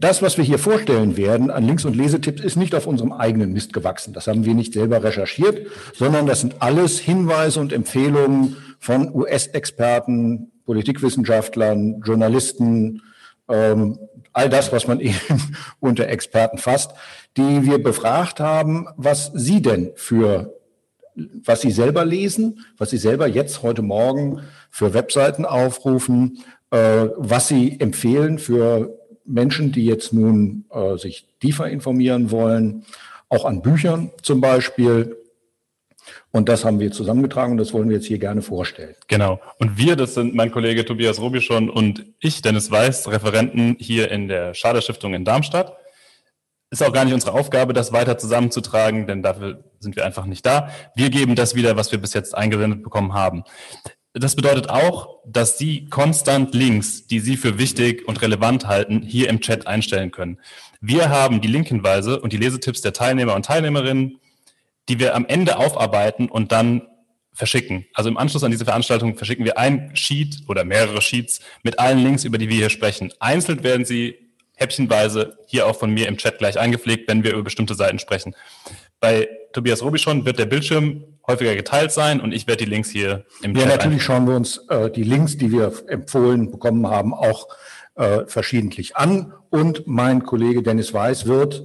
Das, was wir hier vorstellen werden an Links- und Lesetipps, ist nicht auf unserem eigenen Mist gewachsen. Das haben wir nicht selber recherchiert, sondern das sind alles Hinweise und Empfehlungen von US-Experten, Politikwissenschaftlern, Journalisten, ähm, all das, was man eben unter Experten fasst, die wir befragt haben, was sie denn für, was sie selber lesen, was sie selber jetzt heute Morgen für Webseiten aufrufen, äh, was sie empfehlen für Menschen, die jetzt nun äh, sich tiefer informieren wollen, auch an Büchern zum Beispiel. Und das haben wir zusammengetragen und das wollen wir jetzt hier gerne vorstellen. Genau. Und wir, das sind mein Kollege Tobias Robischon und ich, Dennis Weiß, Referenten hier in der Schader Stiftung in Darmstadt. Ist auch gar nicht unsere Aufgabe, das weiter zusammenzutragen, denn dafür sind wir einfach nicht da. Wir geben das wieder, was wir bis jetzt eingesendet bekommen haben. Das bedeutet auch, dass Sie konstant Links, die Sie für wichtig und relevant halten, hier im Chat einstellen können. Wir haben die Linkhinweise und die Lesetipps der Teilnehmer und Teilnehmerinnen, die wir am Ende aufarbeiten und dann verschicken. Also im Anschluss an diese Veranstaltung verschicken wir ein Sheet oder mehrere Sheets mit allen Links, über die wir hier sprechen. Einzeln werden sie häppchenweise hier auch von mir im Chat gleich eingepflegt, wenn wir über bestimmte Seiten sprechen. Bei Tobias Robischon wird der Bildschirm häufiger geteilt sein und ich werde die Links hier im Ja, Chat natürlich schauen wir uns äh, die Links, die wir empfohlen bekommen haben, auch äh, verschiedentlich an. Und mein Kollege Dennis Weiß wird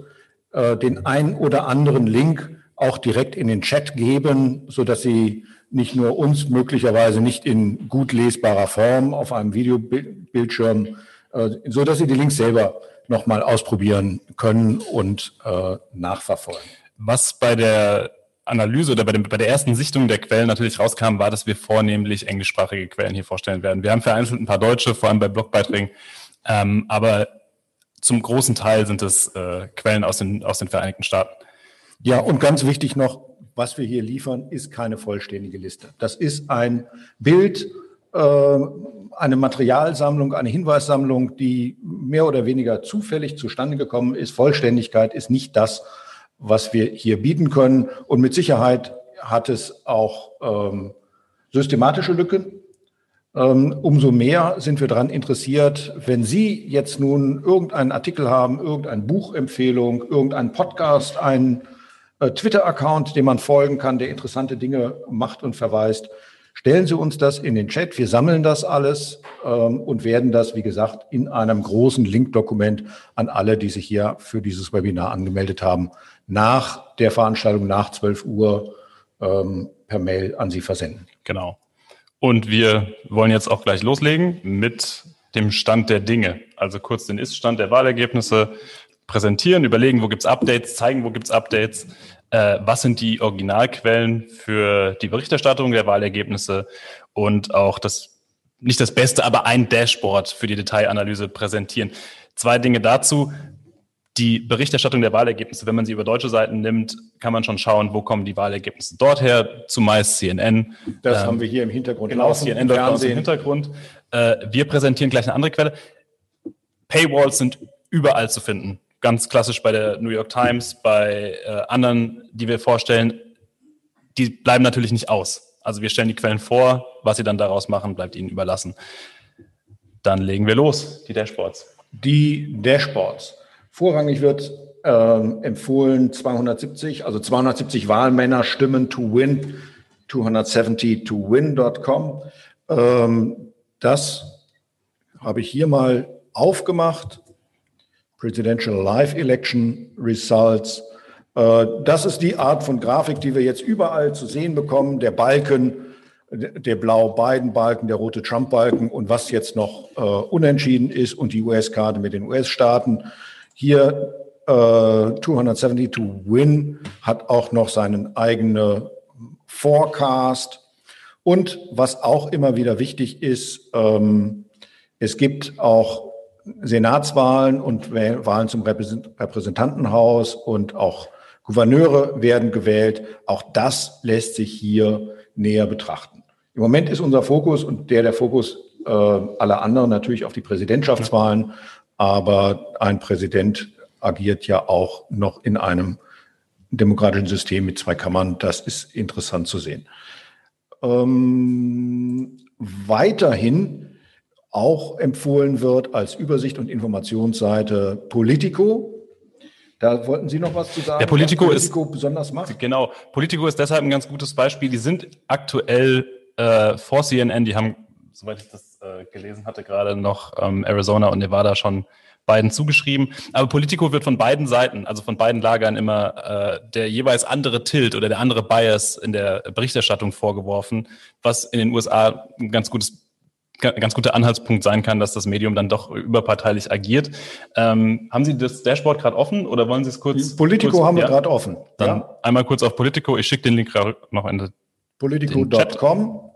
äh, den einen oder anderen Link auch direkt in den Chat geben, so dass Sie nicht nur uns möglicherweise nicht in gut lesbarer Form auf einem Videobildschirm, äh, so dass Sie die Links selber nochmal ausprobieren können und äh, nachverfolgen. Was bei der Analyse oder bei, dem, bei der ersten Sichtung der Quellen natürlich rauskam, war, dass wir vornehmlich englischsprachige Quellen hier vorstellen werden. Wir haben vereinzelt ein paar deutsche, vor allem bei Blogbeiträgen, ähm, aber zum großen Teil sind es äh, Quellen aus den, aus den Vereinigten Staaten. Ja, und ganz wichtig noch, was wir hier liefern, ist keine vollständige Liste. Das ist ein Bild, äh, eine Materialsammlung, eine Hinweissammlung, die mehr oder weniger zufällig zustande gekommen ist. Vollständigkeit ist nicht das, was wir hier bieten können. Und mit Sicherheit hat es auch ähm, systematische Lücken. Ähm, umso mehr sind wir daran interessiert, wenn Sie jetzt nun irgendeinen Artikel haben, irgendeine Buchempfehlung, irgendeinen Podcast, einen äh, Twitter-Account, dem man folgen kann, der interessante Dinge macht und verweist. Stellen Sie uns das in den Chat. Wir sammeln das alles ähm, und werden das, wie gesagt, in einem großen Link-Dokument an alle, die sich hier für dieses Webinar angemeldet haben, nach der Veranstaltung nach 12 Uhr ähm, per Mail an Sie versenden. Genau. Und wir wollen jetzt auch gleich loslegen mit dem Stand der Dinge. Also kurz den Ist-Stand der Wahlergebnisse präsentieren, überlegen, wo gibt's Updates, zeigen, wo gibt's Updates, äh, was sind die Originalquellen für die Berichterstattung der Wahlergebnisse und auch das, nicht das Beste, aber ein Dashboard für die Detailanalyse präsentieren. Zwei Dinge dazu. Die Berichterstattung der Wahlergebnisse, wenn man sie über deutsche Seiten nimmt, kann man schon schauen, wo kommen die Wahlergebnisse dort her, zumeist CNN. Das ähm, haben wir hier im Hintergrund. Genau, CNN dort im Hintergrund. Äh, wir präsentieren gleich eine andere Quelle. Paywalls sind überall zu finden ganz klassisch bei der New York Times, bei äh, anderen, die wir vorstellen, die bleiben natürlich nicht aus. Also wir stellen die Quellen vor, was sie dann daraus machen, bleibt ihnen überlassen. Dann legen wir los, die Dashboards. Die Dashboards. Vorrangig wird ähm, empfohlen 270, also 270 Wahlmänner stimmen to win, 270 to win.com. Ähm, das habe ich hier mal aufgemacht Presidential Live Election Results. Äh, das ist die Art von Grafik, die wir jetzt überall zu sehen bekommen. Der Balken, der blaue Biden-Balken, der rote Trump-Balken und was jetzt noch äh, unentschieden ist und die US-Karte mit den US-Staaten. Hier äh, 270 to Win hat auch noch seinen eigenen Forecast. Und was auch immer wieder wichtig ist, ähm, es gibt auch Senatswahlen und Wahlen zum Repräsentantenhaus und auch Gouverneure werden gewählt. Auch das lässt sich hier näher betrachten. Im Moment ist unser Fokus und der der Fokus äh, aller anderen natürlich auf die Präsidentschaftswahlen, aber ein Präsident agiert ja auch noch in einem demokratischen System mit zwei Kammern. Das ist interessant zu sehen. Ähm, weiterhin auch empfohlen wird als Übersicht und Informationsseite Politico. Da wollten Sie noch was zu sagen? Der Politico, Politico ist besonders macht. Genau, Politico ist deshalb ein ganz gutes Beispiel. Die sind aktuell äh, vor CNN, die haben, soweit ich das äh, gelesen hatte, gerade noch ähm, Arizona und Nevada schon beiden zugeschrieben. Aber Politico wird von beiden Seiten, also von beiden Lagern immer äh, der jeweils andere Tilt oder der andere Bias in der Berichterstattung vorgeworfen, was in den USA ein ganz gutes ganz guter Anhaltspunkt sein kann, dass das Medium dann doch überparteilich agiert. Ähm, haben Sie das Dashboard gerade offen oder wollen Sie es kurz? Politico kurz, haben wir gerade offen. Dann ja. einmal kurz auf Politico. Ich schicke den Link noch in Politico.com.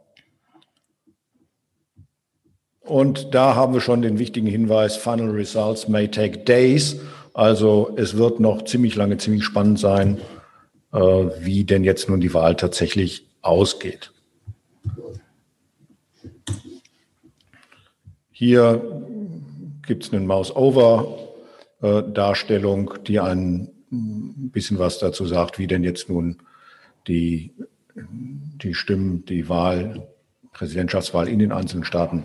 Und da haben wir schon den wichtigen Hinweis, Final Results may take days. Also es wird noch ziemlich lange, ziemlich spannend sein, äh, wie denn jetzt nun die Wahl tatsächlich ausgeht. Hier gibt es eine Mouse-Over-Darstellung, die ein bisschen was dazu sagt, wie denn jetzt nun die, die Stimmen, die Wahl, Präsidentschaftswahl in den einzelnen Staaten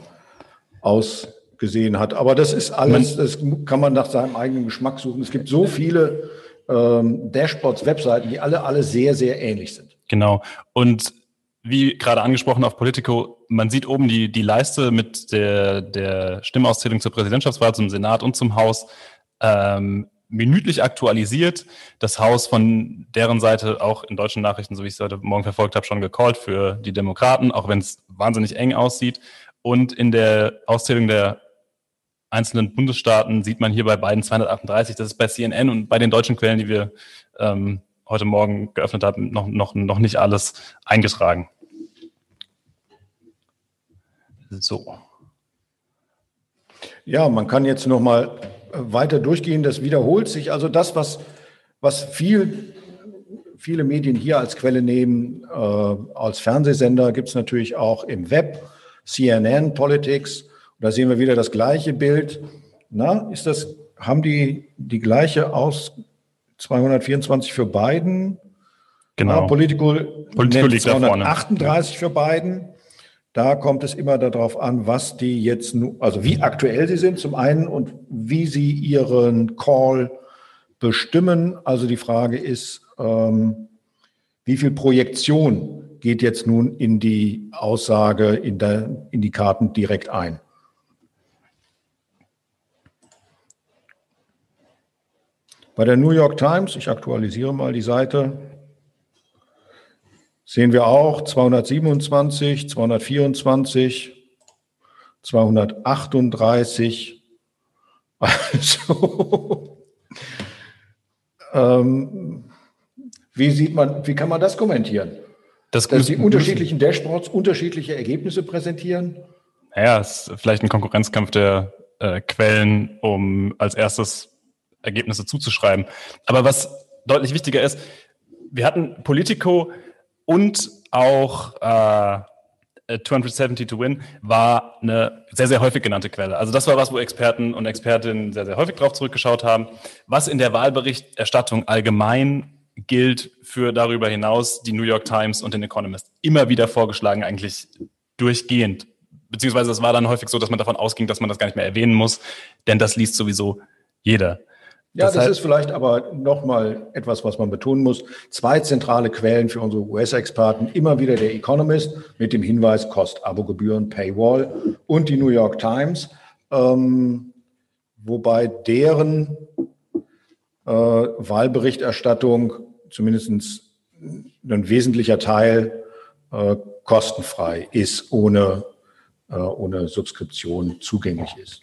ausgesehen hat. Aber das ist alles, das kann man nach seinem eigenen Geschmack suchen. Es gibt so viele ähm, Dashboards, Webseiten, die alle, alle sehr, sehr ähnlich sind. Genau. Und wie gerade angesprochen auf Politico, man sieht oben die, die Leiste mit der, der Stimmauszählung zur Präsidentschaftswahl, zum Senat und zum Haus. Ähm, minütlich aktualisiert. Das Haus von deren Seite auch in deutschen Nachrichten, so wie ich es heute Morgen verfolgt habe, schon gecallt für die Demokraten, auch wenn es wahnsinnig eng aussieht. Und in der Auszählung der einzelnen Bundesstaaten sieht man hier bei beiden 238. Das ist bei CNN und bei den deutschen Quellen, die wir ähm, heute Morgen geöffnet haben, noch, noch, noch nicht alles eingetragen. So. Ja, man kann jetzt noch mal weiter durchgehen. Das wiederholt sich. Also das, was, was viel, viele Medien hier als Quelle nehmen, äh, als Fernsehsender, gibt es natürlich auch im Web. CNN Politics. da sehen wir wieder das gleiche Bild. Na, ist das, haben die die gleiche aus 224 für Biden? Genau. Ja, Politico, Politico liegt 238 für Biden. Da kommt es immer darauf an, was die jetzt, also wie aktuell sie sind zum einen und wie sie ihren Call bestimmen. Also die Frage ist, ähm, wie viel Projektion geht jetzt nun in die Aussage, in, der, in die Karten direkt ein. Bei der New York Times, ich aktualisiere mal die Seite, sehen wir auch 227, 224, 238. Also, ähm, wie sieht man, wie kann man das kommentieren? Das dass die unterschiedlichen Dashboards unterschiedliche Ergebnisse präsentieren? Naja, es ist vielleicht ein Konkurrenzkampf der äh, Quellen, um als erstes Ergebnisse zuzuschreiben. Aber was deutlich wichtiger ist, wir hatten Politico und auch äh, 270 to Win war eine sehr, sehr häufig genannte Quelle. Also das war was, wo Experten und Expertinnen sehr, sehr häufig drauf zurückgeschaut haben. Was in der Wahlberichterstattung allgemein gilt für darüber hinaus die New York Times und den Economist. Immer wieder vorgeschlagen, eigentlich durchgehend. Beziehungsweise es war dann häufig so, dass man davon ausging, dass man das gar nicht mehr erwähnen muss, denn das liest sowieso jeder. Ja, das, das ist vielleicht aber nochmal etwas, was man betonen muss. Zwei zentrale Quellen für unsere US-Experten, immer wieder der Economist mit dem Hinweis Kost, Abogebühren, Paywall und die New York Times, ähm, wobei deren Wahlberichterstattung zumindest ein wesentlicher Teil äh, kostenfrei ist, ohne, äh, ohne Subskription zugänglich ist.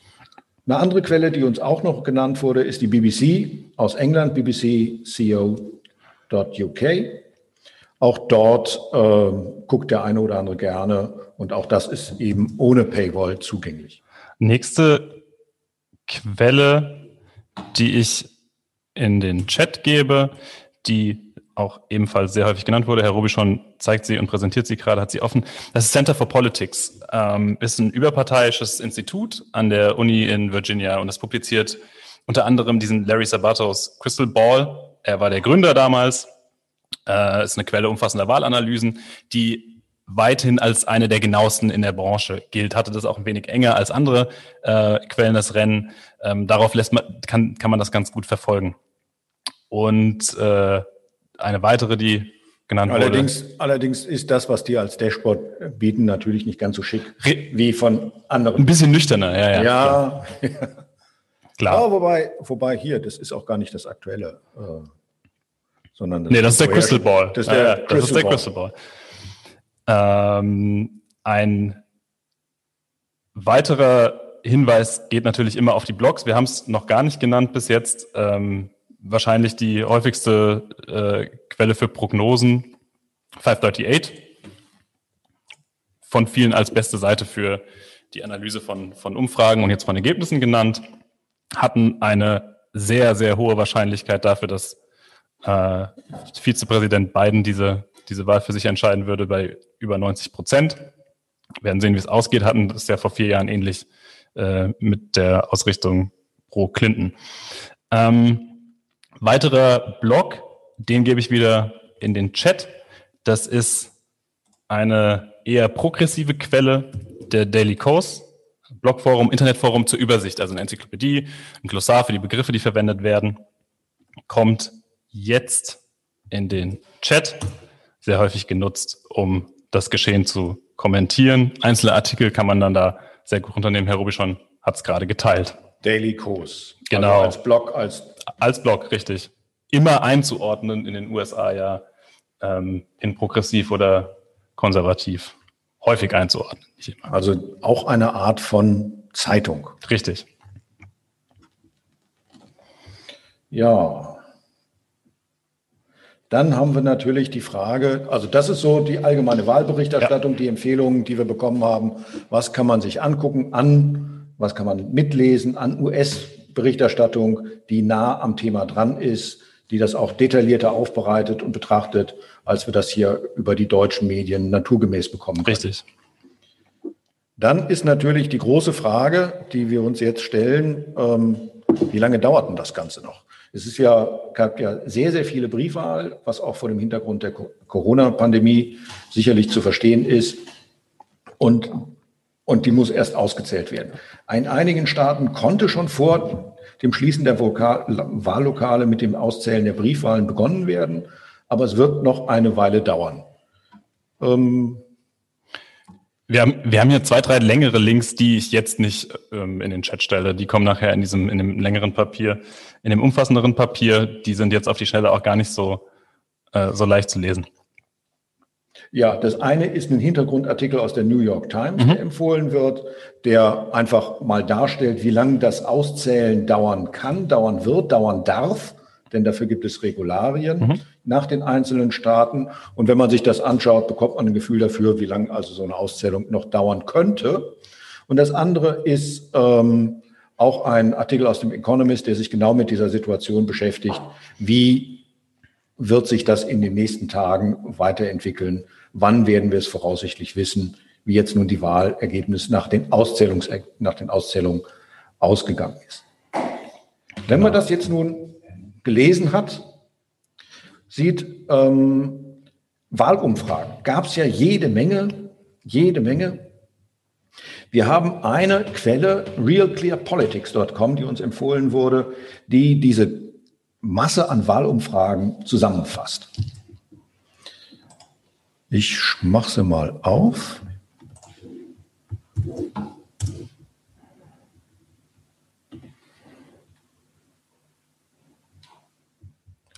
Eine andere Quelle, die uns auch noch genannt wurde, ist die BBC aus England, bbc.co.uk. Auch dort äh, guckt der eine oder andere gerne und auch das ist eben ohne Paywall zugänglich. Nächste Quelle, die ich in den Chat gebe, die auch ebenfalls sehr häufig genannt wurde. Herr Robischon zeigt sie und präsentiert sie gerade, hat sie offen. Das Center for Politics, ähm, ist ein überparteiisches Institut an der Uni in Virginia und das publiziert unter anderem diesen Larry Sabatos Crystal Ball. Er war der Gründer damals, äh, ist eine Quelle umfassender Wahlanalysen, die weithin als eine der genauesten in der Branche gilt. Hatte das auch ein wenig enger als andere äh, Quellen das Rennen. Ähm, darauf lässt man, kann, kann man das ganz gut verfolgen. Und äh, eine weitere, die genannt allerdings, wurde. Allerdings ist das, was die als Dashboard bieten, natürlich nicht ganz so schick wie von anderen. Ein bisschen nüchterner, ja, ja. Ja, klar. klar. Aber wobei, wobei hier, das ist auch gar nicht das Aktuelle. Äh, sondern das nee, das ist der Crystal Ball. Das ist der, ja, Crystal, das ist der Crystal Ball. Ähm, ein weiterer Hinweis geht natürlich immer auf die Blogs. Wir haben es noch gar nicht genannt bis jetzt. Ähm, wahrscheinlich die häufigste äh, Quelle für Prognosen 538. Von vielen als beste Seite für die Analyse von, von Umfragen und jetzt von Ergebnissen genannt. Hatten eine sehr, sehr hohe Wahrscheinlichkeit dafür, dass äh, Vizepräsident Biden diese, diese Wahl für sich entscheiden würde bei über 90 Prozent. Wir werden sehen, wie es ausgeht. Hatten das ja vor vier Jahren ähnlich äh, mit der Ausrichtung pro Clinton. Ähm, weiterer Blog, den gebe ich wieder in den Chat. Das ist eine eher progressive Quelle der Daily Kos. Blogforum, Internetforum zur Übersicht, also eine Enzyklopädie, ein Glossar für die Begriffe, die verwendet werden, kommt jetzt in den Chat, sehr häufig genutzt, um das Geschehen zu kommentieren. Einzelne Artikel kann man dann da sehr gut unternehmen. Herr Rubischon hat es gerade geteilt. Daily Kurs. Genau. Also als Blog, als. Als Blog, richtig. Immer einzuordnen in den USA ja ähm, in progressiv oder konservativ. Häufig einzuordnen. Also auch eine Art von Zeitung. Richtig. Ja, dann haben wir natürlich die Frage, also das ist so die allgemeine Wahlberichterstattung, ja. die Empfehlungen, die wir bekommen haben. Was kann man sich angucken an, was kann man mitlesen an US-Berichterstattung, die nah am Thema dran ist, die das auch detaillierter aufbereitet und betrachtet, als wir das hier über die deutschen Medien naturgemäß bekommen. Können. Richtig. Dann ist natürlich die große Frage, die wir uns jetzt stellen, ähm, wie lange dauert denn das Ganze noch? Es ist ja, gab ja sehr, sehr viele Briefwahl, was auch vor dem Hintergrund der Corona-Pandemie sicherlich zu verstehen ist. Und, und die muss erst ausgezählt werden. In einigen Staaten konnte schon vor dem Schließen der Vokal Wahllokale mit dem Auszählen der Briefwahlen begonnen werden. Aber es wird noch eine Weile dauern. Ähm, wir haben, wir haben hier zwei, drei längere Links, die ich jetzt nicht ähm, in den Chat stelle. Die kommen nachher in diesem, in dem längeren Papier, in dem umfassenderen Papier. Die sind jetzt auf die Schnelle auch gar nicht so, äh, so leicht zu lesen. Ja, das eine ist ein Hintergrundartikel aus der New York Times, mhm. der empfohlen wird, der einfach mal darstellt, wie lange das Auszählen dauern kann, dauern wird, dauern darf denn dafür gibt es Regularien mhm. nach den einzelnen Staaten. Und wenn man sich das anschaut, bekommt man ein Gefühl dafür, wie lange also so eine Auszählung noch dauern könnte. Und das andere ist ähm, auch ein Artikel aus dem Economist, der sich genau mit dieser Situation beschäftigt. Wie wird sich das in den nächsten Tagen weiterentwickeln? Wann werden wir es voraussichtlich wissen, wie jetzt nun die Wahlergebnis nach den, Auszählungs nach den Auszählungen ausgegangen ist? Wenn man das jetzt nun gelesen hat, sieht, ähm, Wahlumfragen gab es ja jede Menge, jede Menge. Wir haben eine Quelle, realclearpolitics.com, die uns empfohlen wurde, die diese Masse an Wahlumfragen zusammenfasst. Ich mache sie mal auf.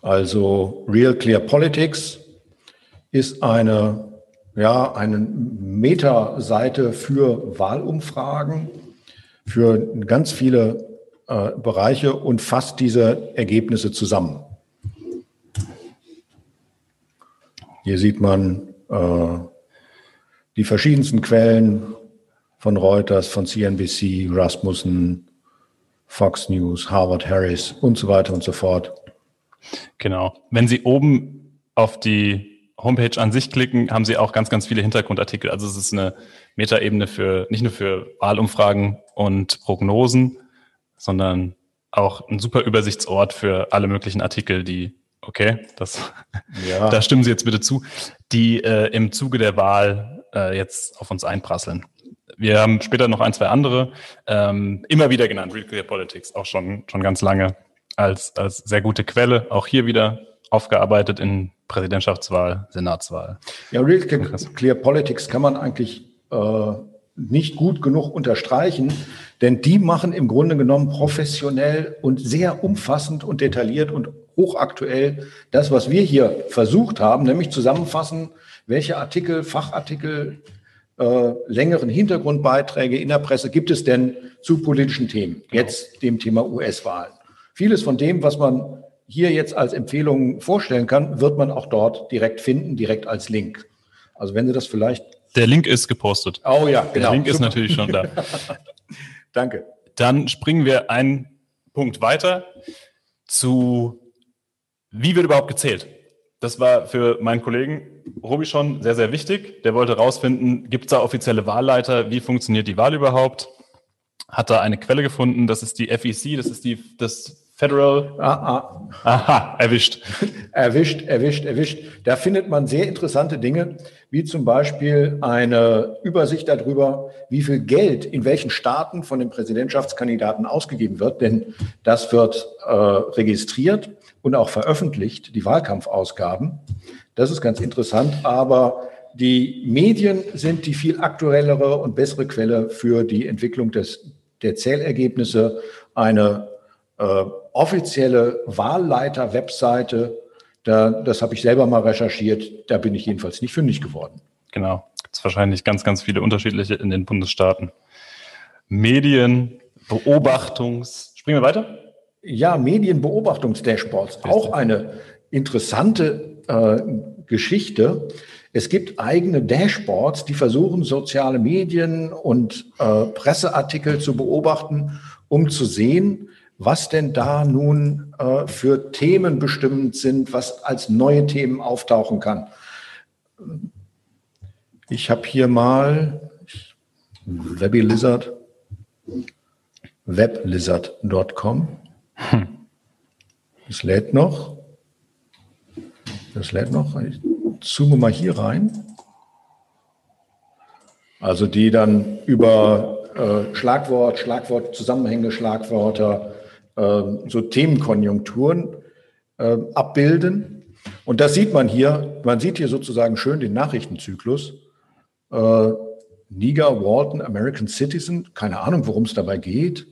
Also Real Clear Politics ist eine, ja, eine Metaseite für Wahlumfragen, für ganz viele äh, Bereiche und fasst diese Ergebnisse zusammen. Hier sieht man äh, die verschiedensten Quellen von Reuters, von CNBC, Rasmussen, Fox News, Harvard Harris und so weiter und so fort. Genau. Wenn Sie oben auf die Homepage an sich klicken, haben Sie auch ganz, ganz viele Hintergrundartikel. Also es ist eine Metaebene für nicht nur für Wahlumfragen und Prognosen, sondern auch ein super Übersichtsort für alle möglichen Artikel, die, okay, das, ja. da stimmen Sie jetzt bitte zu, die äh, im Zuge der Wahl äh, jetzt auf uns einprasseln. Wir haben später noch ein, zwei andere, ähm, immer wieder genannt, Real Clear Politics, auch schon, schon ganz lange als, als sehr gute Quelle. Auch hier wieder aufgearbeitet in Präsidentschaftswahl, Senatswahl. Ja, Real Clear Politics kann man eigentlich äh, nicht gut genug unterstreichen, denn die machen im Grunde genommen professionell und sehr umfassend und detailliert und hochaktuell das, was wir hier versucht haben, nämlich zusammenfassen, welche Artikel, Fachartikel, äh, längeren Hintergrundbeiträge in der Presse gibt es denn zu politischen Themen, genau. jetzt dem Thema US-Wahlen. Vieles von dem, was man hier jetzt als Empfehlung vorstellen kann, wird man auch dort direkt finden, direkt als Link. Also wenn Sie das vielleicht. Der Link ist gepostet. Oh ja, genau. Der Link ist natürlich schon da. Danke. Dann springen wir einen Punkt weiter zu, wie wird überhaupt gezählt? Das war für meinen Kollegen Robi schon sehr, sehr wichtig. Der wollte herausfinden, gibt es da offizielle Wahlleiter? Wie funktioniert die Wahl überhaupt? Hat da eine Quelle gefunden, das ist die FEC, das ist die, das Federal. Ah, ah. Aha, erwischt. erwischt, erwischt, erwischt. Da findet man sehr interessante Dinge, wie zum Beispiel eine Übersicht darüber, wie viel Geld in welchen Staaten von den Präsidentschaftskandidaten ausgegeben wird. Denn das wird äh, registriert und auch veröffentlicht, die Wahlkampfausgaben. Das ist ganz interessant, aber die Medien sind die viel aktuellere und bessere Quelle für die Entwicklung des, der Zählergebnisse. Eine äh, offizielle Wahlleiter-Webseite, da, das habe ich selber mal recherchiert, da bin ich jedenfalls nicht fündig geworden. Genau, gibt es wahrscheinlich ganz, ganz viele unterschiedliche in den Bundesstaaten. Medien, Beobachtungs... Springen wir weiter? Ja, Medienbeobachtungsdashboards, auch eine interessante äh, Geschichte. Es gibt eigene Dashboards, die versuchen, soziale Medien und äh, Presseartikel zu beobachten, um zu sehen, was denn da nun äh, für Themen bestimmend sind, was als neue Themen auftauchen kann. Ich habe hier mal Webby Lizard, weblizard.com. Hm. Das lädt noch. Das lädt noch. Ich zoome mal hier rein. Also die dann über äh, Schlagwort, Schlagwort, Zusammenhänge, Schlagwörter, so Themenkonjunkturen äh, abbilden. Und das sieht man hier. Man sieht hier sozusagen schön den Nachrichtenzyklus. Äh, Niger, Walton, American Citizen, keine Ahnung, worum es dabei geht.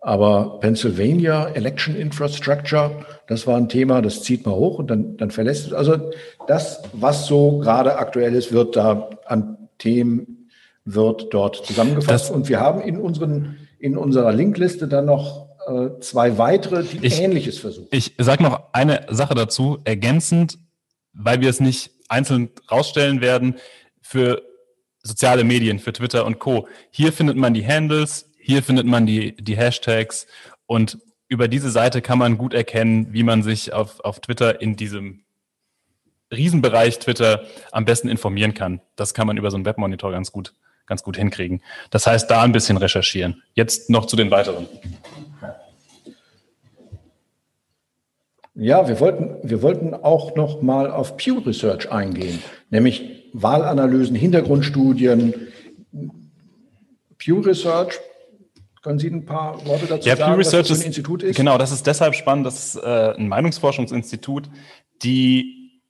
Aber Pennsylvania, Election Infrastructure, das war ein Thema, das zieht man hoch und dann, dann verlässt es. Also das, was so gerade aktuell ist, wird da an Themen, wird dort zusammengefasst. Das und wir haben in, unseren, in unserer Linkliste dann noch zwei weitere, die ich, Ähnliches versuchen. Ich sage noch eine Sache dazu, ergänzend, weil wir es nicht einzeln rausstellen werden, für soziale Medien, für Twitter und Co. Hier findet man die Handles, hier findet man die, die Hashtags und über diese Seite kann man gut erkennen, wie man sich auf, auf Twitter in diesem Riesenbereich Twitter am besten informieren kann. Das kann man über so einen Webmonitor ganz gut, ganz gut hinkriegen. Das heißt, da ein bisschen recherchieren. Jetzt noch zu den weiteren. Ja, wir wollten, wir wollten auch noch mal auf Pew Research eingehen, nämlich Wahlanalysen, Hintergrundstudien. Pew Research, können Sie ein paar Worte dazu ja, sagen, Pew Research was das ein Institut ist? Genau, das ist deshalb spannend. Das ist äh, ein Meinungsforschungsinstitut, die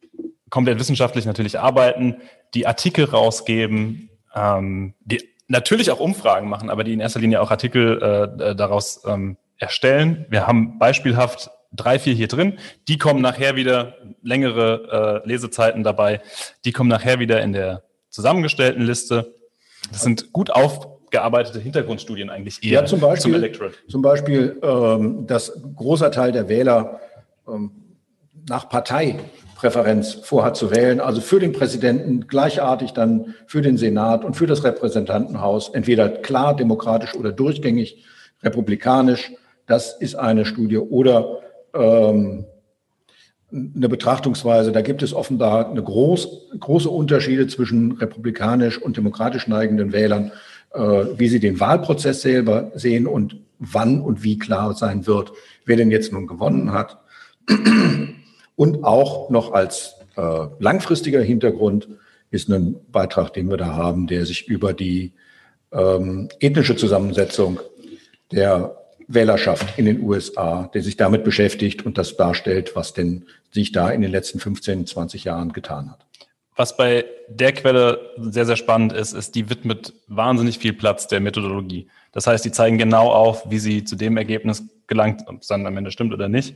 komplett wissenschaftlich natürlich arbeiten, die Artikel rausgeben, ähm, die natürlich auch Umfragen machen, aber die in erster Linie auch Artikel äh, daraus ähm, erstellen. Wir haben beispielhaft drei, vier hier drin. Die kommen nachher wieder, längere äh, Lesezeiten dabei, die kommen nachher wieder in der zusammengestellten Liste. Das sind gut aufgearbeitete Hintergrundstudien eigentlich eher ja, zum Beispiel, zum Electorate. Zum Beispiel, ähm, dass großer Teil der Wähler ähm, nach Parteipräferenz vorhat zu wählen, also für den Präsidenten gleichartig dann für den Senat und für das Repräsentantenhaus, entweder klar demokratisch oder durchgängig republikanisch. Das ist eine Studie. Oder ähm, eine Betrachtungsweise. Da gibt es offenbar eine groß, große Unterschiede zwischen republikanisch und demokratisch neigenden Wählern, äh, wie sie den Wahlprozess selber sehen und wann und wie klar sein wird, wer denn jetzt nun gewonnen hat. Und auch noch als äh, langfristiger Hintergrund ist ein Beitrag, den wir da haben, der sich über die ähm, ethnische Zusammensetzung der Wählerschaft in den USA, der sich damit beschäftigt und das darstellt, was denn sich da in den letzten 15, 20 Jahren getan hat. Was bei der Quelle sehr, sehr spannend ist, ist, die widmet wahnsinnig viel Platz der Methodologie. Das heißt, die zeigen genau auf, wie sie zu dem Ergebnis gelangt, ob es dann am Ende stimmt oder nicht,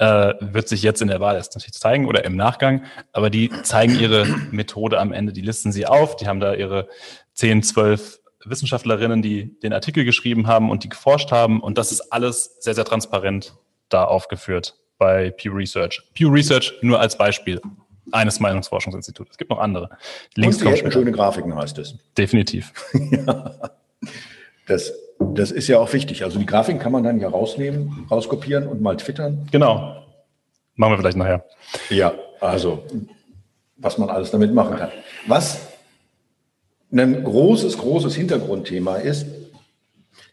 äh, wird sich jetzt in der Wahl erst natürlich zeigen oder im Nachgang. Aber die zeigen ihre Methode am Ende, die listen sie auf, die haben da ihre 10, 12 Wissenschaftlerinnen, die den Artikel geschrieben haben und die geforscht haben. Und das ist alles sehr, sehr transparent da aufgeführt bei Pew Research. Pew Research nur als Beispiel eines Meinungsforschungsinstituts. Es gibt noch andere. Links und die schöne Grafiken heißt es. Definitiv. ja. Das, das ist ja auch wichtig. Also die Grafiken kann man dann ja rausnehmen, rauskopieren und mal twittern. Genau. Machen wir vielleicht nachher. Ja, also was man alles damit machen kann. Was ein großes, großes Hintergrundthema ist,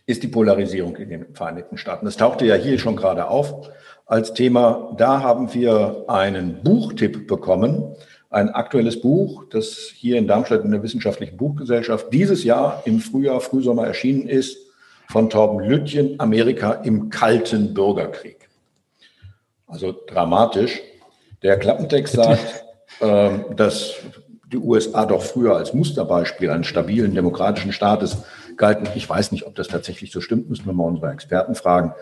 ist die Polarisierung in den Vereinigten Staaten. Das tauchte ja hier schon gerade auf als Thema. Da haben wir einen Buchtipp bekommen, ein aktuelles Buch, das hier in Darmstadt in der Wissenschaftlichen Buchgesellschaft dieses Jahr im Frühjahr, Frühsommer erschienen ist, von Torben Lüttchen, Amerika im kalten Bürgerkrieg. Also dramatisch. Der Klappentext sagt, äh, dass die USA doch früher als Musterbeispiel eines stabilen demokratischen Staates galten. Ich weiß nicht, ob das tatsächlich so stimmt, müssen wir mal unsere Experten fragen.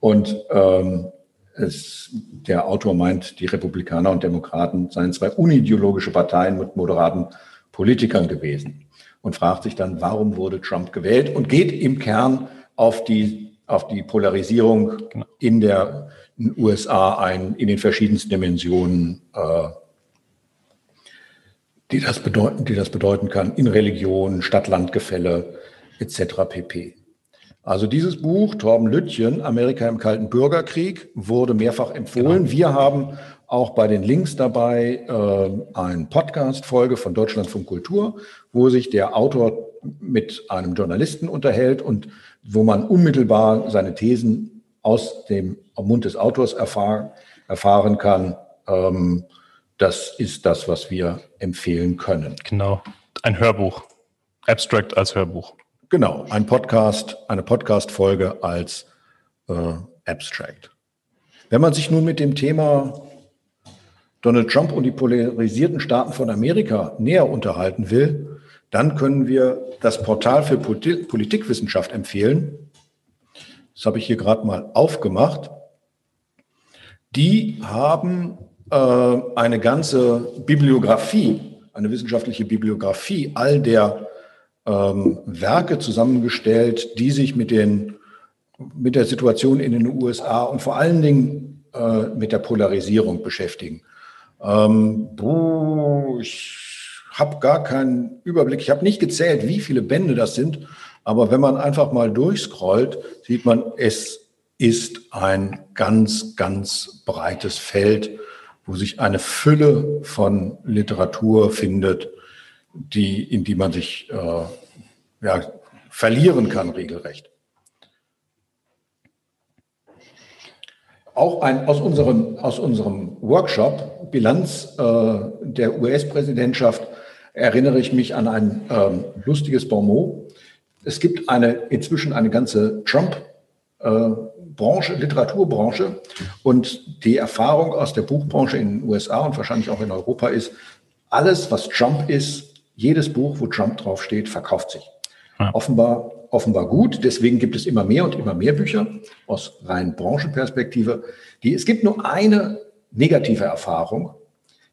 Und ähm, es, der Autor meint, die Republikaner und Demokraten seien zwei unideologische Parteien mit moderaten Politikern gewesen und fragt sich dann, warum wurde Trump gewählt und geht im Kern auf die, auf die Polarisierung genau. in der in den USA ein, in den verschiedensten Dimensionen äh, die das bedeuten, die das bedeuten kann in Religion, Stadt-Land-Gefälle etc. pp. Also dieses Buch, Torben Lüttchen, Amerika im Kalten Bürgerkrieg, wurde mehrfach empfohlen. Genau. Wir haben auch bei den Links dabei äh, eine Podcast-Folge von Deutschlandfunk Kultur, wo sich der Autor mit einem Journalisten unterhält und wo man unmittelbar seine Thesen aus dem Mund des Autors erfahr erfahren kann. Ähm, das ist das, was wir empfehlen können. Genau, ein Hörbuch. Abstract als Hörbuch. Genau, ein Podcast, eine Podcast-Folge als äh, Abstract. Wenn man sich nun mit dem Thema Donald Trump und die polarisierten Staaten von Amerika näher unterhalten will, dann können wir das Portal für Politikwissenschaft empfehlen. Das habe ich hier gerade mal aufgemacht. Die haben eine ganze Bibliografie, eine wissenschaftliche Bibliografie all der ähm, Werke zusammengestellt, die sich mit, den, mit der Situation in den USA und vor allen Dingen äh, mit der Polarisierung beschäftigen. Ähm, ich habe gar keinen Überblick. Ich habe nicht gezählt, wie viele Bände das sind. Aber wenn man einfach mal durchscrollt, sieht man, es ist ein ganz, ganz breites Feld wo sich eine Fülle von Literatur findet, die, in die man sich äh, ja, verlieren kann, regelrecht. Auch ein, aus, unserem, aus unserem Workshop Bilanz äh, der US-Präsidentschaft erinnere ich mich an ein ähm, lustiges Bonmot. Es gibt eine, inzwischen eine ganze Trump- äh, Branche, Literaturbranche. Und die Erfahrung aus der Buchbranche in den USA und wahrscheinlich auch in Europa ist, alles, was Trump ist, jedes Buch, wo Trump draufsteht, verkauft sich. Ja. Offenbar, offenbar gut. Deswegen gibt es immer mehr und immer mehr Bücher aus rein Branchenperspektive. Die, es gibt nur eine negative Erfahrung.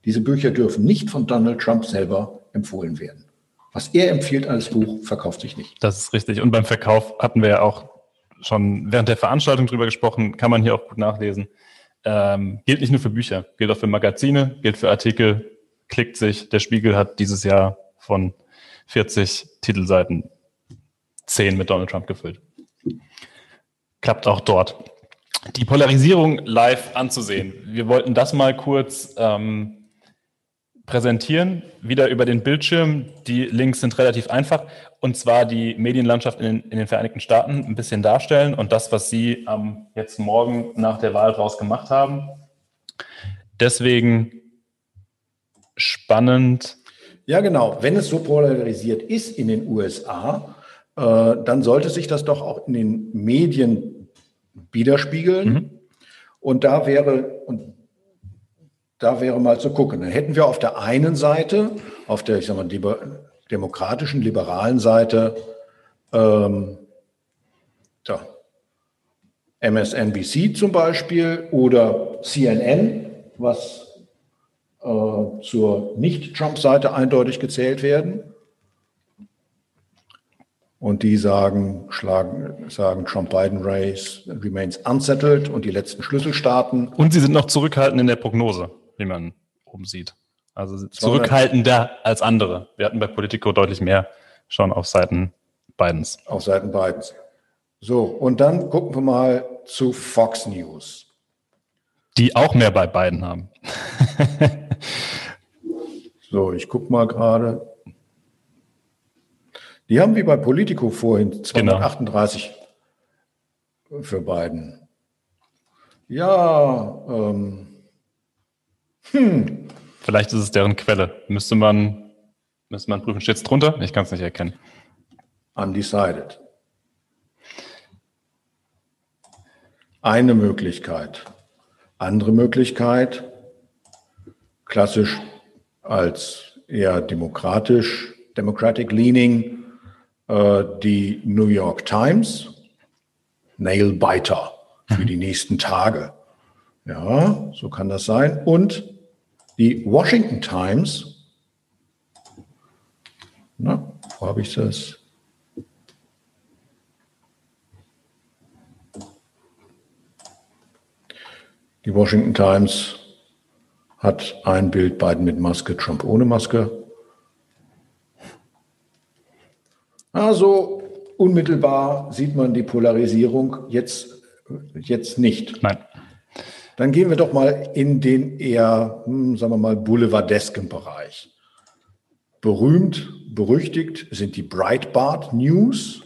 Diese Bücher dürfen nicht von Donald Trump selber empfohlen werden. Was er empfiehlt als Buch, verkauft sich nicht. Das ist richtig. Und beim Verkauf hatten wir ja auch schon während der Veranstaltung drüber gesprochen, kann man hier auch gut nachlesen. Ähm, gilt nicht nur für Bücher, gilt auch für Magazine, gilt für Artikel, klickt sich. Der Spiegel hat dieses Jahr von 40 Titelseiten 10 mit Donald Trump gefüllt. Klappt auch dort. Die Polarisierung live anzusehen. Wir wollten das mal kurz ähm, präsentieren, wieder über den Bildschirm. Die Links sind relativ einfach. Und zwar die Medienlandschaft in den, in den Vereinigten Staaten ein bisschen darstellen und das, was Sie ähm, jetzt morgen nach der Wahl draus gemacht haben. Deswegen spannend. Ja, genau. Wenn es so polarisiert ist in den USA, äh, dann sollte sich das doch auch in den Medien widerspiegeln. Mhm. Und da wäre, da wäre mal zu gucken. Dann hätten wir auf der einen Seite, auf der, ich sag mal, demokratischen, liberalen Seite, ähm, da, MSNBC zum Beispiel oder CNN, was äh, zur Nicht-Trump-Seite eindeutig gezählt werden. Und die sagen, schlagen, sagen Trump-Biden-Race remains unsettled und die letzten Schlüsselstaaten. Und sie sind noch zurückhaltend in der Prognose, wie man oben sieht. Also zurückhaltender als andere. Wir hatten bei Politico deutlich mehr schon auf Seiten Bidens. Auf Seiten Bidens. So, und dann gucken wir mal zu Fox News. Die auch mehr bei Biden haben. so, ich gucke mal gerade. Die haben wie bei Politico vorhin 238 genau. für Biden. Ja, ähm, hm. Vielleicht ist es deren Quelle. Müsste man, müsste man prüfen. Steht es drunter? Ich kann es nicht erkennen. Undecided. Eine Möglichkeit. Andere Möglichkeit, klassisch als eher demokratisch, democratic leaning, äh, die New York Times, Nailbiter für die nächsten Tage. Ja, so kann das sein. Und die Washington Times, na, wo habe ich das? Die Washington Times hat ein Bild Biden mit Maske, Trump ohne Maske. Also unmittelbar sieht man die Polarisierung jetzt, jetzt nicht. Nein. Dann gehen wir doch mal in den eher, hm, sagen wir mal, boulevardesken Bereich. Berühmt, berüchtigt sind die Breitbart News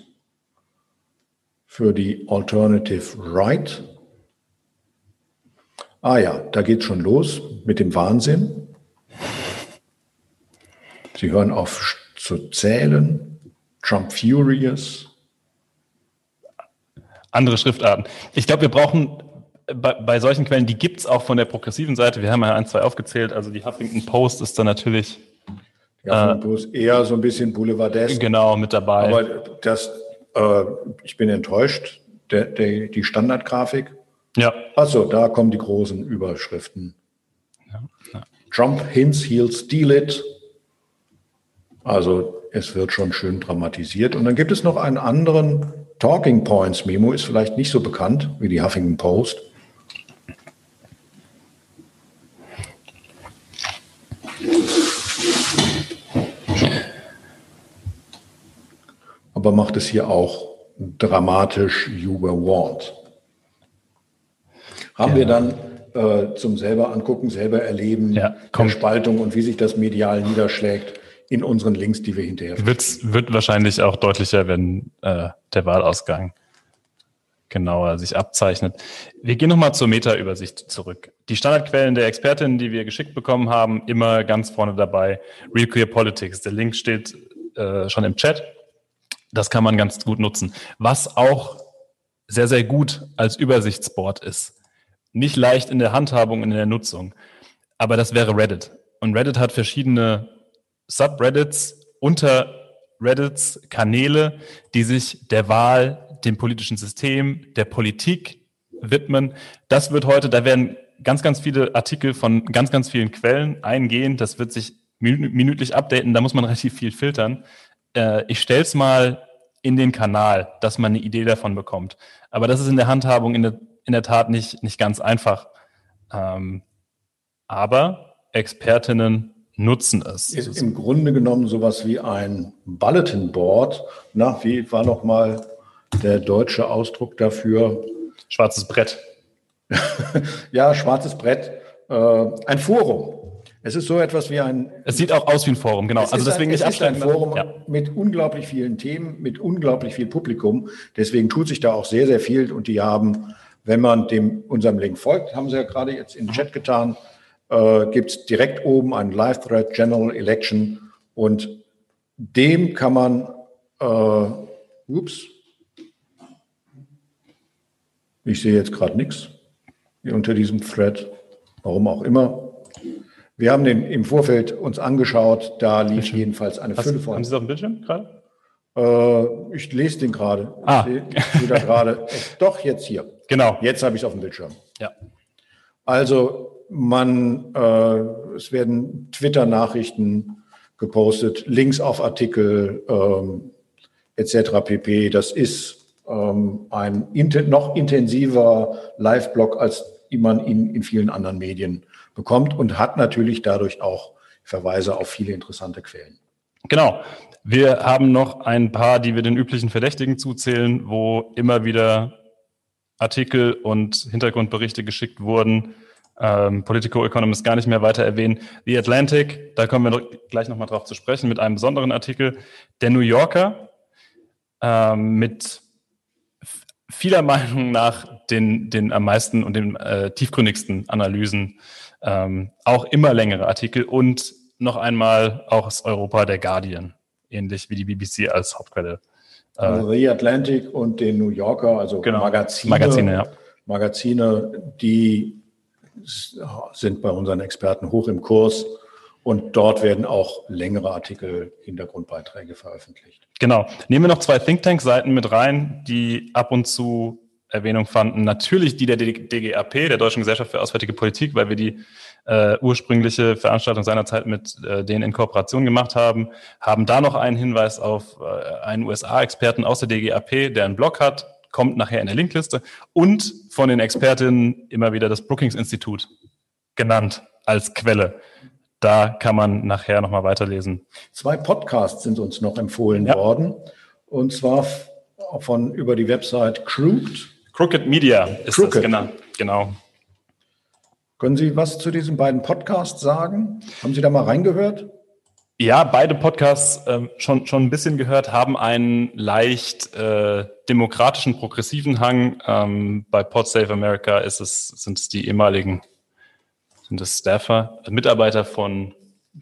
für die Alternative Right. Ah ja, da geht schon los mit dem Wahnsinn. Sie hören auf zu zählen. Trump Furious. Andere Schriftarten. Ich glaube, wir brauchen bei, bei solchen Quellen, die gibt es auch von der progressiven Seite. Wir haben ja ein, zwei aufgezählt. Also die Huffington Post ist da natürlich. Ja, äh, eher so ein bisschen Boulevardesk. Genau, mit dabei. Aber das, äh, ich bin enttäuscht. Der, der, die Standardgrafik. Ja. Also da kommen die großen Überschriften. Ja, ja. Trump hints he'll steal it. Also es wird schon schön dramatisiert. Und dann gibt es noch einen anderen Talking Points Memo, ist vielleicht nicht so bekannt wie die Huffington Post. Aber macht es hier auch dramatisch You Were Warned. Haben ja. wir dann äh, zum selber angucken, selber erleben, ja, der Spaltung und wie sich das medial niederschlägt in unseren Links, die wir hinterher Wird's, Wird wahrscheinlich auch deutlicher, wenn äh, der Wahlausgang genauer sich abzeichnet. Wir gehen nochmal zur Meta-Übersicht zurück. Die Standardquellen der Expertinnen, die wir geschickt bekommen haben, immer ganz vorne dabei. Real Clear Politics. Der Link steht äh, schon im Chat. Das kann man ganz gut nutzen. Was auch sehr, sehr gut als Übersichtsboard ist. Nicht leicht in der Handhabung in der Nutzung. Aber das wäre Reddit. Und Reddit hat verschiedene Subreddits, unter Reddits, Kanäle, die sich der Wahl, dem politischen System, der Politik widmen. Das wird heute, da werden ganz, ganz viele Artikel von ganz, ganz vielen Quellen eingehen. Das wird sich minütlich updaten. Da muss man relativ viel filtern äh, ich stelle es mal in den Kanal, dass man eine Idee davon bekommt. Aber das ist in der Handhabung in der, in der Tat nicht, nicht ganz einfach. Ähm, aber Expertinnen nutzen es. Ist im Grunde genommen sowas wie ein Bulletin Board. Na, wie war noch mal der deutsche Ausdruck dafür? Schwarzes Brett. ja, schwarzes Brett. Äh, ein Forum. Es ist so etwas wie ein. Es sieht auch aus wie ein Forum, genau. also deswegen ein, es ist ein Forum ja. mit unglaublich vielen Themen, mit unglaublich viel Publikum. Deswegen tut sich da auch sehr, sehr viel. Und die haben, wenn man dem unserem Link folgt, haben sie ja gerade jetzt in den Chat getan, äh, gibt es direkt oben einen Live-Thread General Election Und dem kann man, äh, ups, ich sehe jetzt gerade nichts unter diesem Thread, warum auch immer. Wir haben den im Vorfeld uns angeschaut, da lief jedenfalls eine Fülle von. Haben Sie es auf dem Bildschirm gerade? Äh, ich lese den gerade. Ah. Wieder gerade. Doch, jetzt hier. Genau. Jetzt habe ich es auf dem Bildschirm. Ja. Also man, äh, es werden Twitter-Nachrichten gepostet, Links auf Artikel ähm, etc. pp. Das ist ähm, ein inten noch intensiver Live-Blog, als man ihn in vielen anderen Medien bekommt und hat natürlich dadurch auch Verweise auf viele interessante Quellen. Genau. Wir haben noch ein paar, die wir den üblichen Verdächtigen zuzählen, wo immer wieder Artikel und Hintergrundberichte geschickt wurden. Ähm, Politico Economist gar nicht mehr weiter erwähnen. The Atlantic, da kommen wir gleich nochmal drauf zu sprechen, mit einem besonderen Artikel. Der New Yorker ähm, mit vieler Meinung nach den, den am meisten und den äh, tiefgründigsten Analysen, ähm, auch immer längere Artikel und noch einmal auch aus Europa der Guardian, ähnlich wie die BBC als Hauptquelle. Äh, also The Atlantic und den New Yorker, also genau, Magazine, Magazine, ja. Magazine, die sind bei unseren Experten hoch im Kurs und dort werden auch längere Artikel, Hintergrundbeiträge veröffentlicht. Genau. Nehmen wir noch zwei Think Tank-Seiten mit rein, die ab und zu Erwähnung fanden. Natürlich die der DGAP, der Deutschen Gesellschaft für Auswärtige Politik, weil wir die äh, ursprüngliche Veranstaltung seinerzeit mit äh, denen in Kooperation gemacht haben, haben da noch einen Hinweis auf äh, einen USA-Experten aus der DGAP, der einen Blog hat, kommt nachher in der Linkliste und von den Expertinnen immer wieder das Brookings-Institut genannt als Quelle. Da kann man nachher nochmal weiterlesen. Zwei Podcasts sind uns noch empfohlen ja. worden. Und zwar von über die Website Crooked. Crooked Media ist Crooked. das genannt. Genau. Können Sie was zu diesen beiden Podcasts sagen? Haben Sie da mal reingehört? Ja, beide Podcasts ähm, schon, schon ein bisschen gehört, haben einen leicht äh, demokratischen, progressiven Hang. Ähm, bei Pod Save America ist es, sind es die ehemaligen sind das Staffer, Mitarbeiter von,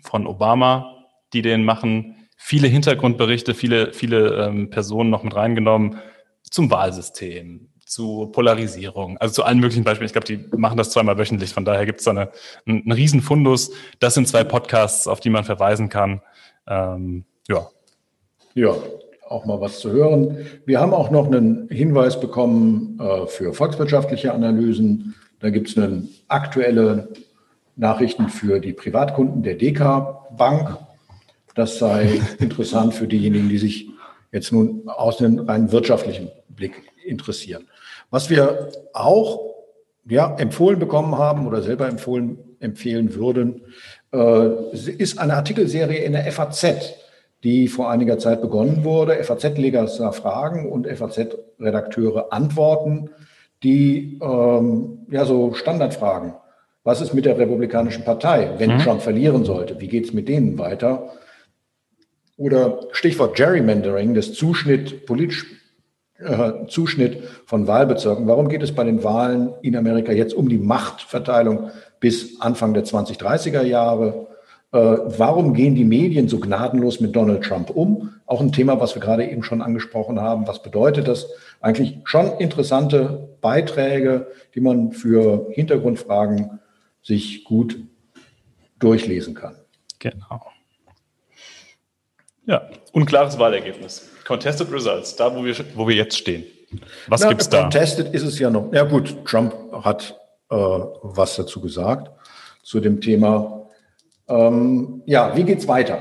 von Obama, die den machen. Viele Hintergrundberichte, viele, viele ähm, Personen noch mit reingenommen zum Wahlsystem, zu Polarisierung, also zu allen möglichen Beispielen. Ich glaube, die machen das zweimal wöchentlich, von daher gibt es da eine, einen, einen Riesenfundus. Das sind zwei Podcasts, auf die man verweisen kann. Ähm, ja. Ja, auch mal was zu hören. Wir haben auch noch einen Hinweis bekommen äh, für volkswirtschaftliche Analysen. Da gibt es eine aktuelle Nachrichten für die Privatkunden der DK Bank. Das sei interessant für diejenigen, die sich jetzt nun aus einem rein wirtschaftlichen Blick interessieren. Was wir auch ja, empfohlen bekommen haben oder selber empfohlen, empfehlen würden, äh, ist eine Artikelserie in der FAZ, die vor einiger Zeit begonnen wurde. FAZ-Leger fragen und FAZ-Redakteure antworten, die ähm, ja so Standardfragen was ist mit der Republikanischen Partei, wenn mhm. Trump verlieren sollte? Wie geht es mit denen weiter? Oder Stichwort Gerrymandering, das Zuschnitt, politisch äh, Zuschnitt von Wahlbezirken. Warum geht es bei den Wahlen in Amerika jetzt um die Machtverteilung bis Anfang der 2030er Jahre? Äh, warum gehen die Medien so gnadenlos mit Donald Trump um? Auch ein Thema, was wir gerade eben schon angesprochen haben. Was bedeutet das? Eigentlich schon interessante Beiträge, die man für Hintergrundfragen sich gut durchlesen kann. Genau. Ja, unklares Wahlergebnis. Contested Results, da wo wir, wo wir jetzt stehen. Was gibt es da? Contested ist es ja noch. Ja gut, Trump hat äh, was dazu gesagt zu dem Thema. Ähm, ja, wie geht es weiter?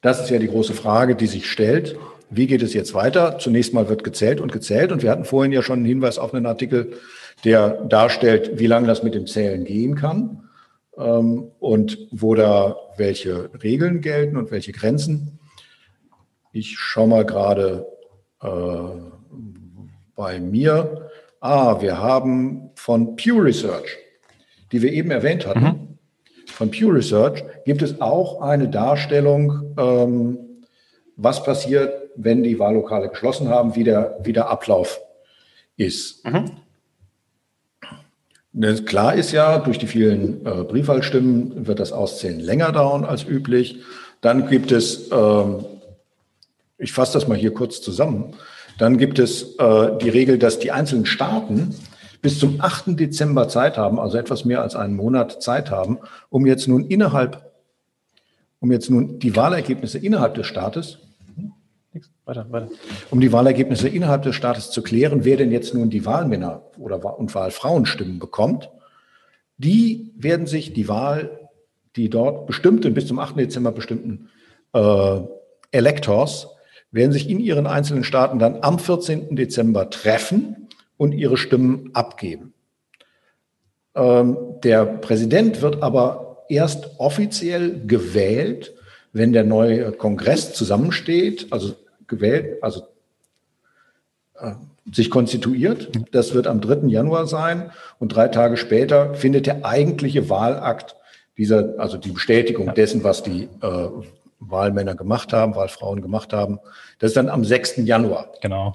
Das ist ja die große Frage, die sich stellt. Wie geht es jetzt weiter? Zunächst mal wird gezählt und gezählt. Und wir hatten vorhin ja schon einen Hinweis auf einen Artikel der darstellt, wie lange das mit dem Zählen gehen kann ähm, und wo da welche Regeln gelten und welche Grenzen. Ich schaue mal gerade äh, bei mir. Ah, wir haben von Pew Research, die wir eben erwähnt hatten, mhm. von Pew Research gibt es auch eine Darstellung, ähm, was passiert, wenn die Wahllokale geschlossen haben, wie der, wie der Ablauf ist. Mhm. Ne, klar ist ja, durch die vielen äh, Briefwahlstimmen wird das Auszählen länger dauern als üblich. Dann gibt es, ähm, ich fasse das mal hier kurz zusammen, dann gibt es äh, die Regel, dass die einzelnen Staaten bis zum 8. Dezember Zeit haben, also etwas mehr als einen Monat Zeit haben, um jetzt nun innerhalb, um jetzt nun die Wahlergebnisse innerhalb des Staates weiter, weiter. Um die Wahlergebnisse innerhalb des Staates zu klären, wer denn jetzt nun die Wahlmänner oder und Wahlfrauenstimmen bekommt, die werden sich die Wahl, die dort bestimmten, bis zum 8. Dezember bestimmten äh, Electors, werden sich in ihren einzelnen Staaten dann am 14. Dezember treffen und ihre Stimmen abgeben. Ähm, der Präsident wird aber erst offiziell gewählt, wenn der neue Kongress zusammensteht, also gewählt, also äh, sich konstituiert. Das wird am 3. Januar sein und drei Tage später findet der eigentliche Wahlakt dieser, also die Bestätigung dessen, was die äh, Wahlmänner gemacht haben, Wahlfrauen gemacht haben. Das ist dann am 6. Januar. Genau.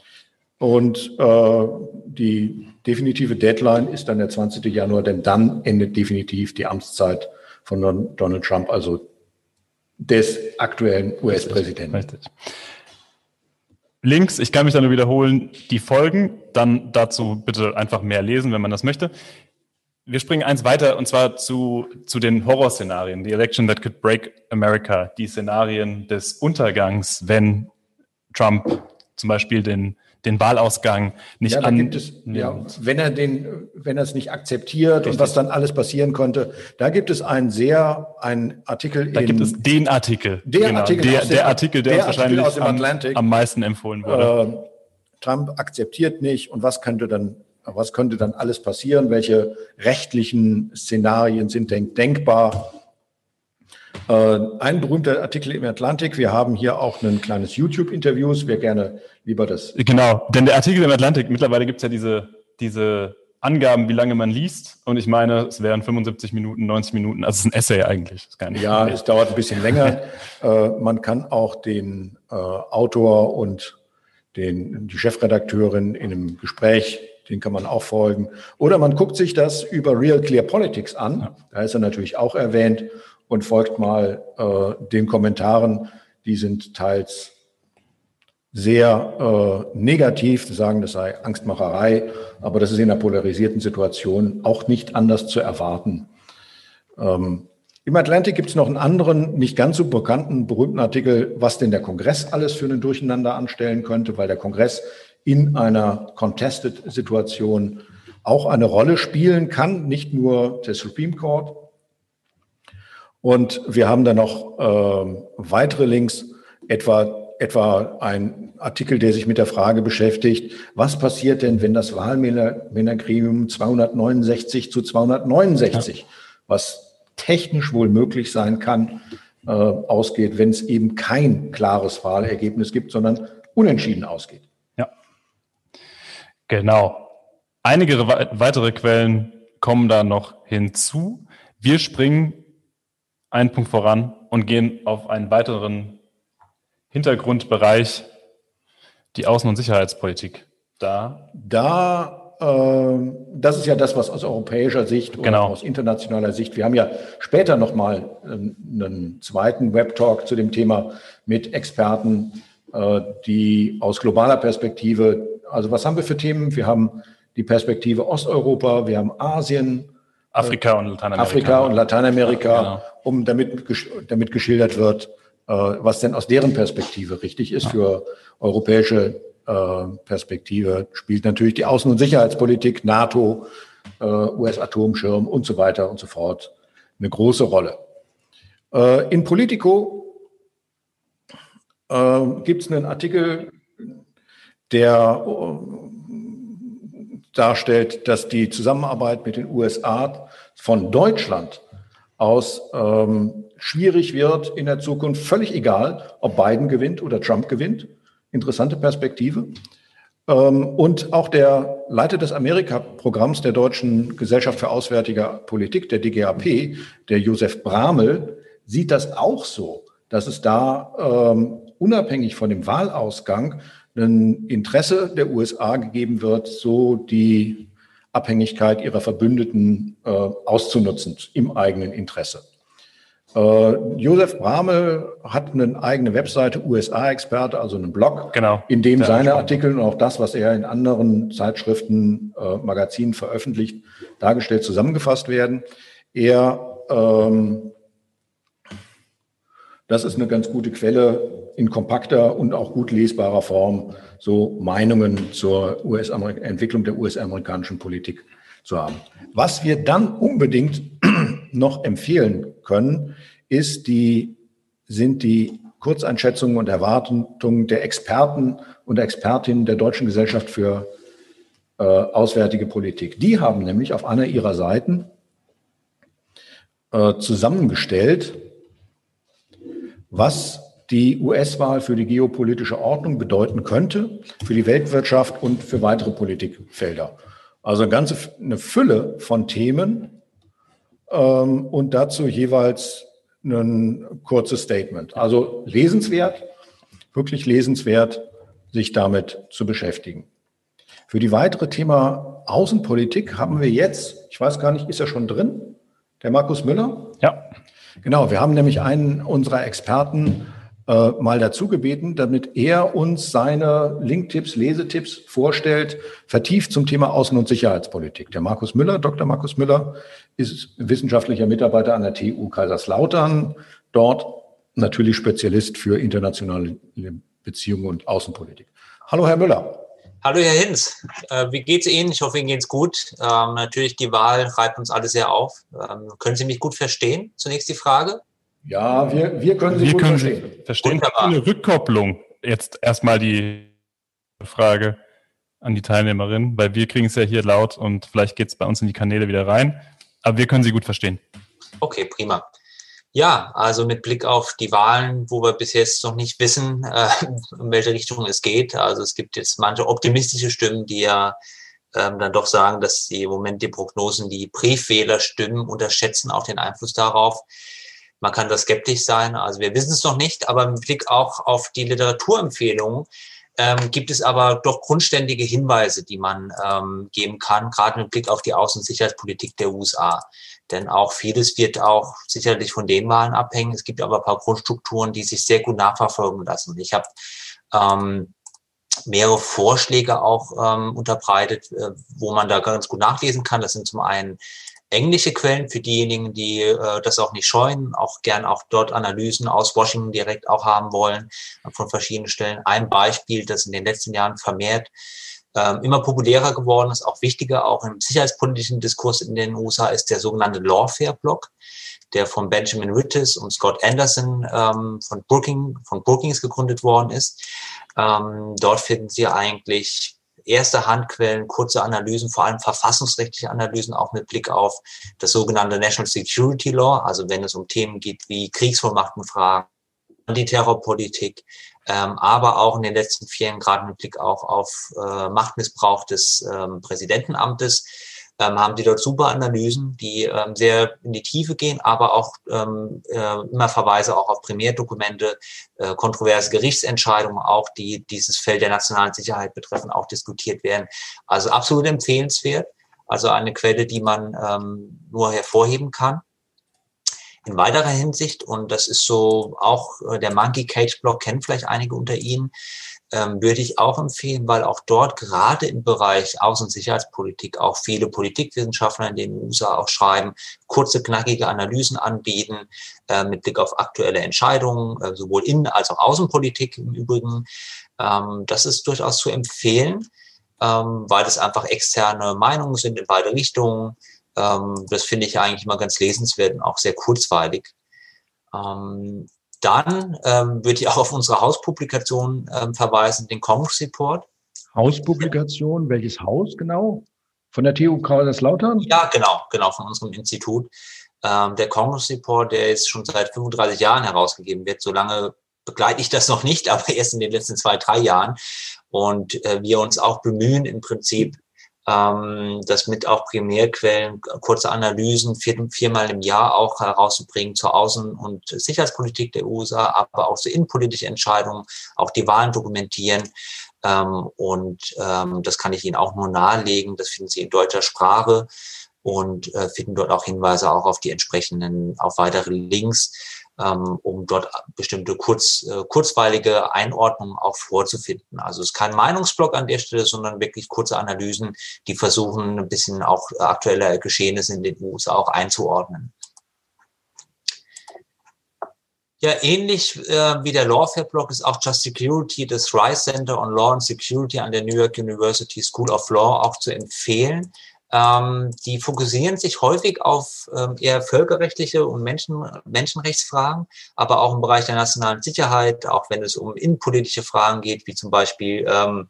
Und äh, die definitive Deadline ist dann der 20. Januar, denn dann endet definitiv die Amtszeit von Donald Trump, also des aktuellen US-Präsidenten. Richtig. Links, ich kann mich da nur wiederholen, die Folgen, dann dazu bitte einfach mehr lesen, wenn man das möchte. Wir springen eins weiter und zwar zu, zu den Horrorszenarien, die Election that could break America, die Szenarien des Untergangs, wenn Trump zum Beispiel den den Wahlausgang nicht ja, an. Es, ja, wenn er den, wenn er es nicht akzeptiert Richtig. und was dann alles passieren konnte, da gibt es einen sehr, einen Artikel. Da in, gibt es den Artikel. Der genau, Artikel, der, der Artikel, der, der uns wahrscheinlich am, am, meisten empfohlen wurde. Äh, Trump akzeptiert nicht und was könnte dann, was könnte dann alles passieren? Welche rechtlichen Szenarien sind denk denkbar? Äh, ein berühmter Artikel im Atlantik. Wir haben hier auch ein kleines YouTube-Interview. Wer gerne lieber das. Genau, denn der Artikel im Atlantik, mittlerweile gibt es ja diese, diese Angaben, wie lange man liest. Und ich meine, es wären 75 Minuten, 90 Minuten. Also es ist ein Essay eigentlich. ja, es dauert ein bisschen länger. äh, man kann auch den äh, Autor und den, die Chefredakteurin in einem Gespräch, den kann man auch folgen. Oder man guckt sich das über Real Clear Politics an. Ja. Da ist er natürlich auch erwähnt und folgt mal äh, den Kommentaren. Die sind teils sehr äh, negativ, sagen, das sei Angstmacherei, aber das ist in einer polarisierten Situation auch nicht anders zu erwarten. Ähm, Im Atlantic gibt es noch einen anderen, nicht ganz so bekannten, berühmten Artikel, was denn der Kongress alles für einen Durcheinander anstellen könnte, weil der Kongress in einer Contested-Situation auch eine Rolle spielen kann, nicht nur der Supreme Court, und wir haben dann noch äh, weitere Links, etwa, etwa ein Artikel, der sich mit der Frage beschäftigt, was passiert denn, wenn das Wahlmännergremium 269 zu 269, ja. was technisch wohl möglich sein kann, äh, ausgeht, wenn es eben kein klares Wahlergebnis gibt, sondern unentschieden ausgeht. Ja, genau. Einige weitere Quellen kommen da noch hinzu. Wir springen einen Punkt voran und gehen auf einen weiteren Hintergrundbereich, die Außen- und Sicherheitspolitik. Da, da äh, das ist ja das, was aus europäischer Sicht oder genau. aus internationaler Sicht, wir haben ja später nochmal ähm, einen zweiten Web-Talk zu dem Thema mit Experten, äh, die aus globaler Perspektive, also was haben wir für Themen? Wir haben die Perspektive Osteuropa, wir haben Asien, Afrika und Lateinamerika. Afrika und Lateinamerika, genau. um damit, damit geschildert wird, äh, was denn aus deren Perspektive richtig ist. Ja. Für europäische äh, Perspektive spielt natürlich die Außen- und Sicherheitspolitik, NATO, äh, US-Atomschirm und so weiter und so fort eine große Rolle. In Politico gibt es einen Artikel, der darstellt, dass die Zusammenarbeit mit den USA von Deutschland aus ähm, schwierig wird in der Zukunft. Völlig egal, ob Biden gewinnt oder Trump gewinnt. Interessante Perspektive. Ähm, und auch der Leiter des Amerika-Programms der Deutschen Gesellschaft für Auswärtige Politik, der DGAP, der Josef Bramel, sieht das auch so, dass es da ähm, unabhängig von dem Wahlausgang ein Interesse der USA gegeben wird, so die Abhängigkeit ihrer Verbündeten äh, auszunutzen im eigenen Interesse. Äh, Josef Bramel hat eine eigene Webseite, USA-Experte, also einen Blog, genau, in dem seine Artikel und auch das, was er in anderen Zeitschriften, äh, Magazinen veröffentlicht, dargestellt, zusammengefasst werden. Er, ähm, das ist eine ganz gute Quelle in kompakter und auch gut lesbarer Form, so Meinungen zur US Entwicklung der US-amerikanischen Politik zu haben. Was wir dann unbedingt noch empfehlen können, ist die, sind die Kurzeinschätzungen und Erwartungen der Experten und Expertinnen der Deutschen Gesellschaft für äh, Auswärtige Politik. Die haben nämlich auf einer ihrer Seiten äh, zusammengestellt, was die US-Wahl für die geopolitische Ordnung bedeuten könnte, für die Weltwirtschaft und für weitere Politikfelder. Also eine ganze eine Fülle von Themen ähm, und dazu jeweils ein kurzes Statement. Also lesenswert, wirklich lesenswert, sich damit zu beschäftigen. Für die weitere Thema Außenpolitik haben wir jetzt, ich weiß gar nicht, ist er schon drin? Der Markus Müller? Ja. Genau, wir haben nämlich einen unserer Experten äh, mal dazu gebeten, damit er uns seine Linktipps, Lesetipps vorstellt, vertieft zum Thema Außen- und Sicherheitspolitik. Der Markus Müller, Dr. Markus Müller, ist wissenschaftlicher Mitarbeiter an der TU Kaiserslautern, dort natürlich Spezialist für internationale Beziehungen und Außenpolitik. Hallo, Herr Müller. Hallo Herr Hinz, äh, wie geht's Ihnen? Ich hoffe, Ihnen geht's gut. Ähm, natürlich, die Wahl reibt uns alle sehr auf. Ähm, können Sie mich gut verstehen? Zunächst die Frage. Ja, wir, wir können Sie wir gut können verstehen. Sie verstehen. Wunderbar. Eine Rückkopplung. Jetzt erstmal die Frage an die Teilnehmerin, weil wir kriegen es ja hier laut und vielleicht geht es bei uns in die Kanäle wieder rein. Aber wir können Sie gut verstehen. Okay, prima. Ja, also mit Blick auf die Wahlen, wo wir bis jetzt noch nicht wissen, äh, in welche Richtung es geht. Also es gibt jetzt manche optimistische Stimmen, die ja ähm, dann doch sagen, dass die im Moment die Prognosen, die Briefwählerstimmen unterschätzen auch den Einfluss darauf. Man kann da skeptisch sein, also wir wissen es noch nicht, aber mit Blick auch auf die Literaturempfehlungen ähm, gibt es aber doch grundständige Hinweise, die man ähm, geben kann, gerade mit Blick auf die Außen- und Sicherheitspolitik der USA. Denn auch vieles wird auch sicherlich von den Wahlen abhängen. Es gibt aber ein paar Grundstrukturen, die sich sehr gut nachverfolgen lassen. Ich habe ähm, mehrere Vorschläge auch ähm, unterbreitet, äh, wo man da ganz gut nachlesen kann. Das sind zum einen englische Quellen für diejenigen, die äh, das auch nicht scheuen, auch gern auch dort Analysen aus Washington direkt auch haben wollen von verschiedenen Stellen. Ein Beispiel, das in den letzten Jahren vermehrt ähm, immer populärer geworden ist, auch wichtiger, auch im sicherheitspolitischen Diskurs in den USA, ist der sogenannte Lawfare-Block, der von Benjamin Rittes und Scott Anderson ähm, von, Brooking, von Brookings gegründet worden ist. Ähm, dort finden Sie eigentlich erste Handquellen, kurze Analysen, vor allem verfassungsrechtliche Analysen, auch mit Blick auf das sogenannte National Security Law, also wenn es um Themen geht wie Kriegsvollmachtenfragen, Antiterrorpolitik, ähm, aber auch in den letzten vier Jahren gerade mit Blick auch auf äh, Machtmissbrauch des ähm, Präsidentenamtes ähm, haben die dort super Analysen, die ähm, sehr in die Tiefe gehen, aber auch ähm, äh, immer Verweise auch auf Primärdokumente, äh, kontroverse Gerichtsentscheidungen, auch die dieses Feld der nationalen Sicherheit betreffen, auch diskutiert werden. Also absolut empfehlenswert. Also eine Quelle, die man ähm, nur hervorheben kann. In weiterer Hinsicht, und das ist so auch äh, der Monkey Cage Blog, kennen vielleicht einige unter Ihnen, ähm, würde ich auch empfehlen, weil auch dort gerade im Bereich Außen- und Sicherheitspolitik auch viele Politikwissenschaftler in den USA auch schreiben, kurze, knackige Analysen anbieten äh, mit Blick auf aktuelle Entscheidungen, äh, sowohl Innen- als auch Außenpolitik im Übrigen. Ähm, das ist durchaus zu empfehlen, ähm, weil es einfach externe Meinungen sind in beide Richtungen. Ähm, das finde ich eigentlich immer ganz lesenswert und auch sehr kurzweilig. Ähm, dann ähm, würde ich auch auf unsere Hauspublikation ähm, verweisen, den Congress Report. Hauspublikation, welches Haus genau? Von der TU Kaiserslautern? Ja, genau, genau, von unserem Institut. Ähm, der Congress Report, der ist schon seit 35 Jahren herausgegeben wird. So lange begleite ich das noch nicht, aber erst in den letzten zwei, drei Jahren. Und äh, wir uns auch bemühen, im Prinzip ähm, das mit auch Primärquellen, kurze Analysen vier, viermal im Jahr auch herauszubringen zur Außen- und Sicherheitspolitik der USA, aber auch zu innenpolitischen Entscheidungen, auch die Wahlen dokumentieren. Ähm, und ähm, das kann ich Ihnen auch nur nahelegen. Das finden Sie in deutscher Sprache. und äh, finden dort auch Hinweise auch auf die entsprechenden, auf weitere Links, ähm, um dort bestimmte kurz, äh, kurzweilige Einordnungen auch vorzufinden. Also es ist kein Meinungsblock an der Stelle, sondern wirklich kurze Analysen, die versuchen, ein bisschen auch aktuelle Geschehnisse in den USA auch einzuordnen. Ja, ähnlich äh, wie der Lawfare-Blog ist auch Just Security, das Rice Center on Law and Security an der New York University School of Law auch zu empfehlen. Ähm, die fokussieren sich häufig auf ähm, eher völkerrechtliche und Menschen, Menschenrechtsfragen, aber auch im Bereich der nationalen Sicherheit, auch wenn es um innenpolitische Fragen geht, wie zum Beispiel ähm,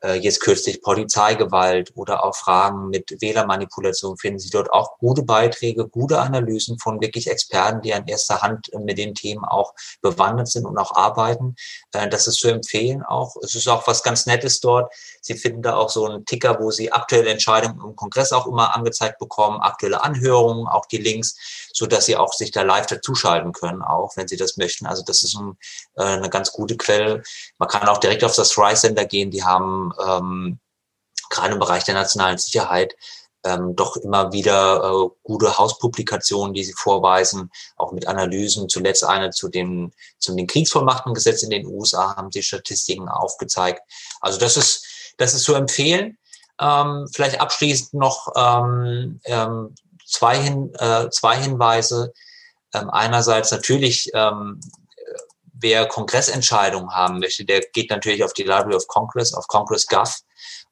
äh, jetzt kürzlich Polizeigewalt oder auch Fragen mit Wählermanipulation finden Sie dort auch gute Beiträge, gute Analysen von wirklich Experten, die an erster Hand äh, mit den Themen auch bewandert sind und auch arbeiten. Äh, das ist zu empfehlen auch. Es ist auch was ganz Nettes dort. Sie finden da auch so einen Ticker, wo Sie aktuelle Entscheidungen im Kongress auch immer angezeigt bekommen, aktuelle Anhörungen, auch die Links, so dass Sie auch sich da live dazuschalten können, auch wenn Sie das möchten. Also das ist ein, eine ganz gute Quelle. Man kann auch direkt auf das Rice Center gehen. Die haben ähm, gerade im Bereich der nationalen Sicherheit ähm, doch immer wieder äh, gute Hauspublikationen, die sie vorweisen, auch mit Analysen. Zuletzt eine zu dem, zu dem Kriegsvollmachtengesetz in den USA haben sie Statistiken aufgezeigt. Also das ist, das ist zu empfehlen. Ähm, vielleicht abschließend noch ähm, ähm, zwei, Hin, äh, zwei Hinweise. Ähm, einerseits natürlich ähm, wer Kongressentscheidungen haben möchte, der geht natürlich auf die Library of Congress, auf Congress Gov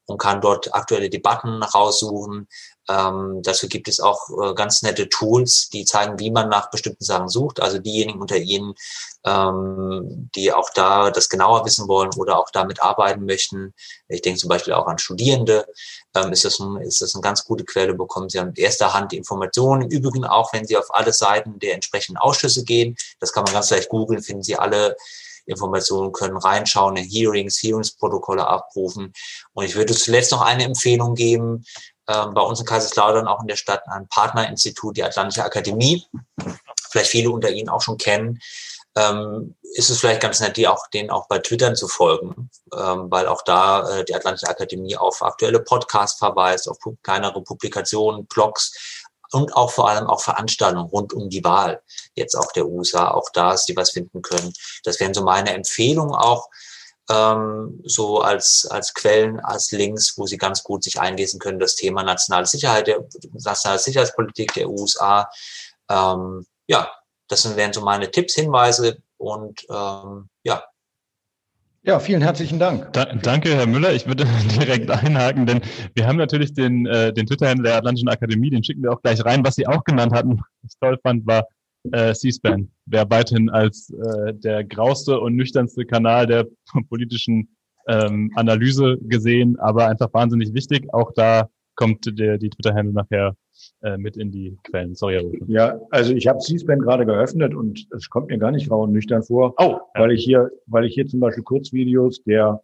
und kann dort aktuelle Debatten raussuchen. Ähm, dazu gibt es auch äh, ganz nette Tools, die zeigen, wie man nach bestimmten Sachen sucht. Also diejenigen unter Ihnen, ähm, die auch da das genauer wissen wollen oder auch damit arbeiten möchten. Ich denke zum Beispiel auch an Studierende. Ähm, ist, das ein, ist das eine ganz gute Quelle, bekommen Sie an erster Hand Informationen. Im Übrigen auch, wenn Sie auf alle Seiten der entsprechenden Ausschüsse gehen, das kann man ganz leicht googeln, finden Sie alle Informationen, können reinschauen in Hearings, Hearingsprotokolle abrufen. Und ich würde zuletzt noch eine Empfehlung geben, ähm, bei uns in Kaiserslautern auch in der Stadt ein Partnerinstitut, die Atlantische Akademie. Vielleicht viele unter Ihnen auch schon kennen. Ähm, ist es vielleicht ganz nett, die auch, denen auch bei Twitter zu folgen, ähm, weil auch da äh, die Atlantische Akademie auf aktuelle Podcasts verweist, auf kleinere Publikationen, Blogs und auch vor allem auch Veranstaltungen rund um die Wahl, jetzt auch der USA, auch da, dass sie was finden können. Das wären so meine Empfehlungen auch, ähm, so als, als Quellen, als Links, wo Sie ganz gut sich einlesen können, das Thema nationale Sicherheit, der nationale Sicherheitspolitik der USA. Ähm, ja, das wären so meine Tipps, Hinweise und ähm, ja. Ja, vielen herzlichen Dank. Da, danke, Herr Müller. Ich würde direkt einhaken, denn wir haben natürlich den, äh, den Twitter-Händler der Atlantischen Akademie, den schicken wir auch gleich rein. Was Sie auch genannt hatten, was ich toll fand, war äh, C-SPAN wäre weiterhin als äh, der grauste und nüchternste Kanal der politischen ähm, Analyse gesehen, aber einfach wahnsinnig wichtig. Auch da kommt der, die Twitter-Handle nachher äh, mit in die Quellen. Sorry, Herr. Ja, also ich habe C-SPAN gerade geöffnet und es kommt mir gar nicht grau und nüchtern vor, oh, ja. weil ich hier, weil ich hier zum Beispiel Kurzvideos der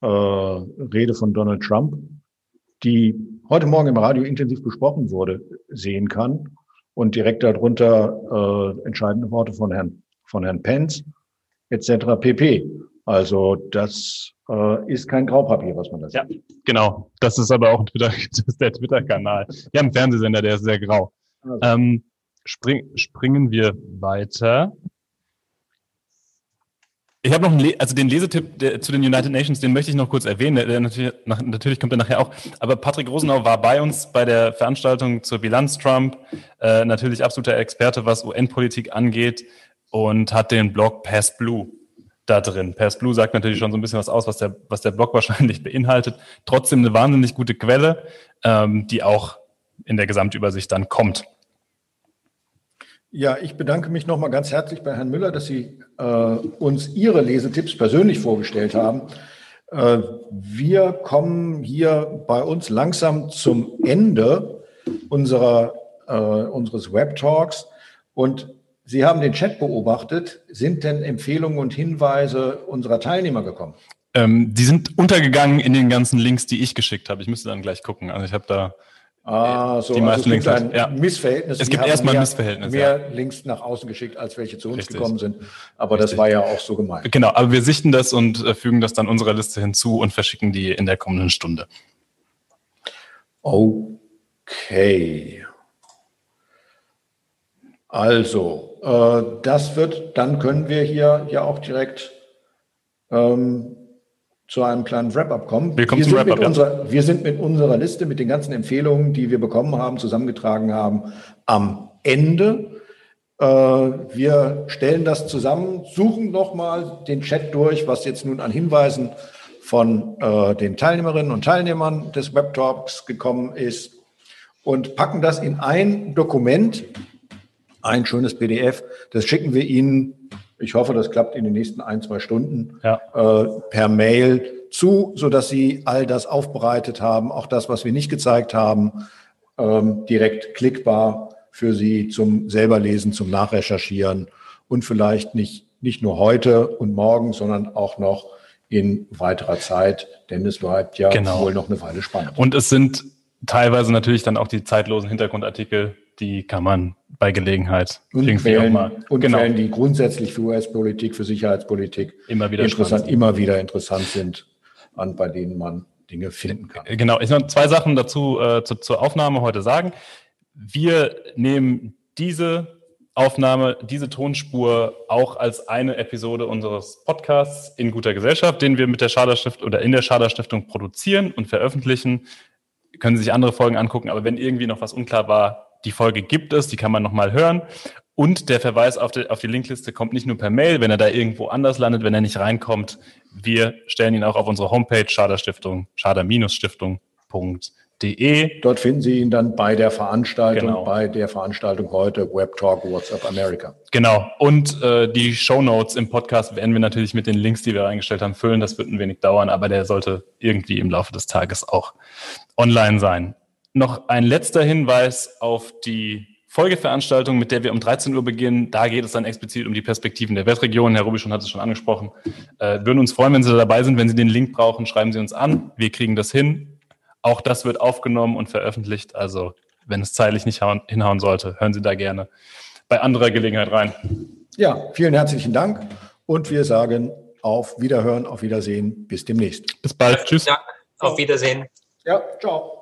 äh, Rede von Donald Trump, die heute Morgen im Radio intensiv besprochen wurde, sehen kann und direkt darunter äh, entscheidende Worte von Herrn, von Herrn Pence etc. pp. Also das äh, ist kein Graupapier, was man da sieht. Ja, genau. Das ist aber auch Twitter, das ist der Twitter-Kanal. Wir haben einen Fernsehsender, der ist sehr grau. Also. Ähm, spring, springen wir weiter. Ich habe noch einen, Le also den Lesetipp der, zu den United Nations, den möchte ich noch kurz erwähnen. Der, der natürlich, nach, natürlich, kommt er nachher auch. Aber Patrick Rosenau war bei uns bei der Veranstaltung zur Bilanz Trump. Äh, natürlich absoluter Experte, was UN-Politik angeht und hat den Blog Pass Blue da drin. Pass Blue sagt natürlich schon so ein bisschen was aus, was der, was der Blog wahrscheinlich beinhaltet. Trotzdem eine wahnsinnig gute Quelle, ähm, die auch in der Gesamtübersicht dann kommt. Ja, ich bedanke mich nochmal ganz herzlich bei Herrn Müller, dass Sie äh, uns Ihre Lesetipps persönlich vorgestellt haben. Äh, wir kommen hier bei uns langsam zum Ende unserer, äh, unseres Web-Talks und Sie haben den Chat beobachtet. Sind denn Empfehlungen und Hinweise unserer Teilnehmer gekommen? Ähm, die sind untergegangen in den ganzen Links, die ich geschickt habe. Ich müsste dann gleich gucken. Also ich habe da Ah, so, die meisten also es gibt ein ja. Missverhältnis. Es gibt erstmal ein Missverhältnis. Mehr ja. Links nach außen geschickt, als welche zu uns Richtig. gekommen sind. Aber Richtig. das war ja auch so gemeint. Genau, aber wir sichten das und äh, fügen das dann unserer Liste hinzu und verschicken die in der kommenden Stunde. Okay. Also, äh, das wird, dann können wir hier ja auch direkt ähm, zu einem kleinen Wrap-up kommen. Wir, zum sind Wrap-up, mit ja. unserer, wir sind mit unserer Liste, mit den ganzen Empfehlungen, die wir bekommen haben, zusammengetragen haben, am Ende. Äh, wir stellen das zusammen, suchen nochmal den Chat durch, was jetzt nun an Hinweisen von äh, den Teilnehmerinnen und Teilnehmern des Webtalks gekommen ist und packen das in ein Dokument, ein schönes PDF. Das schicken wir Ihnen, ich hoffe, das klappt in den nächsten ein, zwei Stunden, Ja. äh, per Mail zu, sodass Sie all das aufbereitet haben, auch das, was wir nicht gezeigt haben, ähm, direkt klickbar für Sie zum selberlesen, zum Nachrecherchieren und vielleicht nicht, nicht nur heute und morgen, sondern auch noch in weiterer Zeit, denn es bleibt ja Genau. wohl noch eine Weile spannend. Und es sind teilweise natürlich dann auch die zeitlosen Hintergrundartikel, die kann man bei Gelegenheit Und irgendwie auch Quellen, mal und genau, Quellen, die grundsätzlich für US-Politik, für Sicherheitspolitik immer wieder interessant, spannend. immer wieder interessant sind, an, bei denen man Dinge finden kann. Genau, ich noch zwei Sachen dazu äh, zu, zur Aufnahme heute sagen. Wir nehmen diese Aufnahme, diese Tonspur auch als eine Episode unseres Podcasts in guter Gesellschaft, den wir mit der Schader oder in der Schader Stiftung produzieren und veröffentlichen. Können Sie sich andere Folgen angucken, aber wenn irgendwie noch was unklar war, die Folge gibt es, die kann man nochmal hören. Und der Verweis auf die, auf die Linkliste kommt nicht nur per Mail, wenn er da irgendwo anders landet, wenn er nicht reinkommt. Wir stellen ihn auch auf unsere Homepage Schader-Stiftung, schader-stiftung.de. Dort finden Sie ihn dann bei der Veranstaltung, Genau. bei der Veranstaltung heute Web Talk WhatsApp America. Genau. Und äh, die Show Notes im Podcast werden wir natürlich mit den Links, die wir reingestellt haben, füllen. Das wird ein wenig dauern, aber der sollte irgendwie im Laufe des Tages auch online sein. Noch ein letzter Hinweis auf die Folgeveranstaltung, mit der wir um 13 Uhr beginnen. Da geht es dann explizit um die Perspektiven der Wettregion. Herr Rubischon hat es schon angesprochen. Äh, würden uns freuen, wenn Sie dabei sind. Wenn Sie den Link brauchen, schreiben Sie uns an. Wir kriegen das hin. Auch das wird aufgenommen und veröffentlicht. Also, wenn es zeitlich nicht hauen, hinhauen sollte, hören Sie da gerne bei anderer Gelegenheit rein. Ja, vielen herzlichen Dank und wir sagen auf Wiederhören, auf Wiedersehen, bis demnächst. Bis bald. Tschüss. Ja, auf Wiedersehen. Ja, ciao.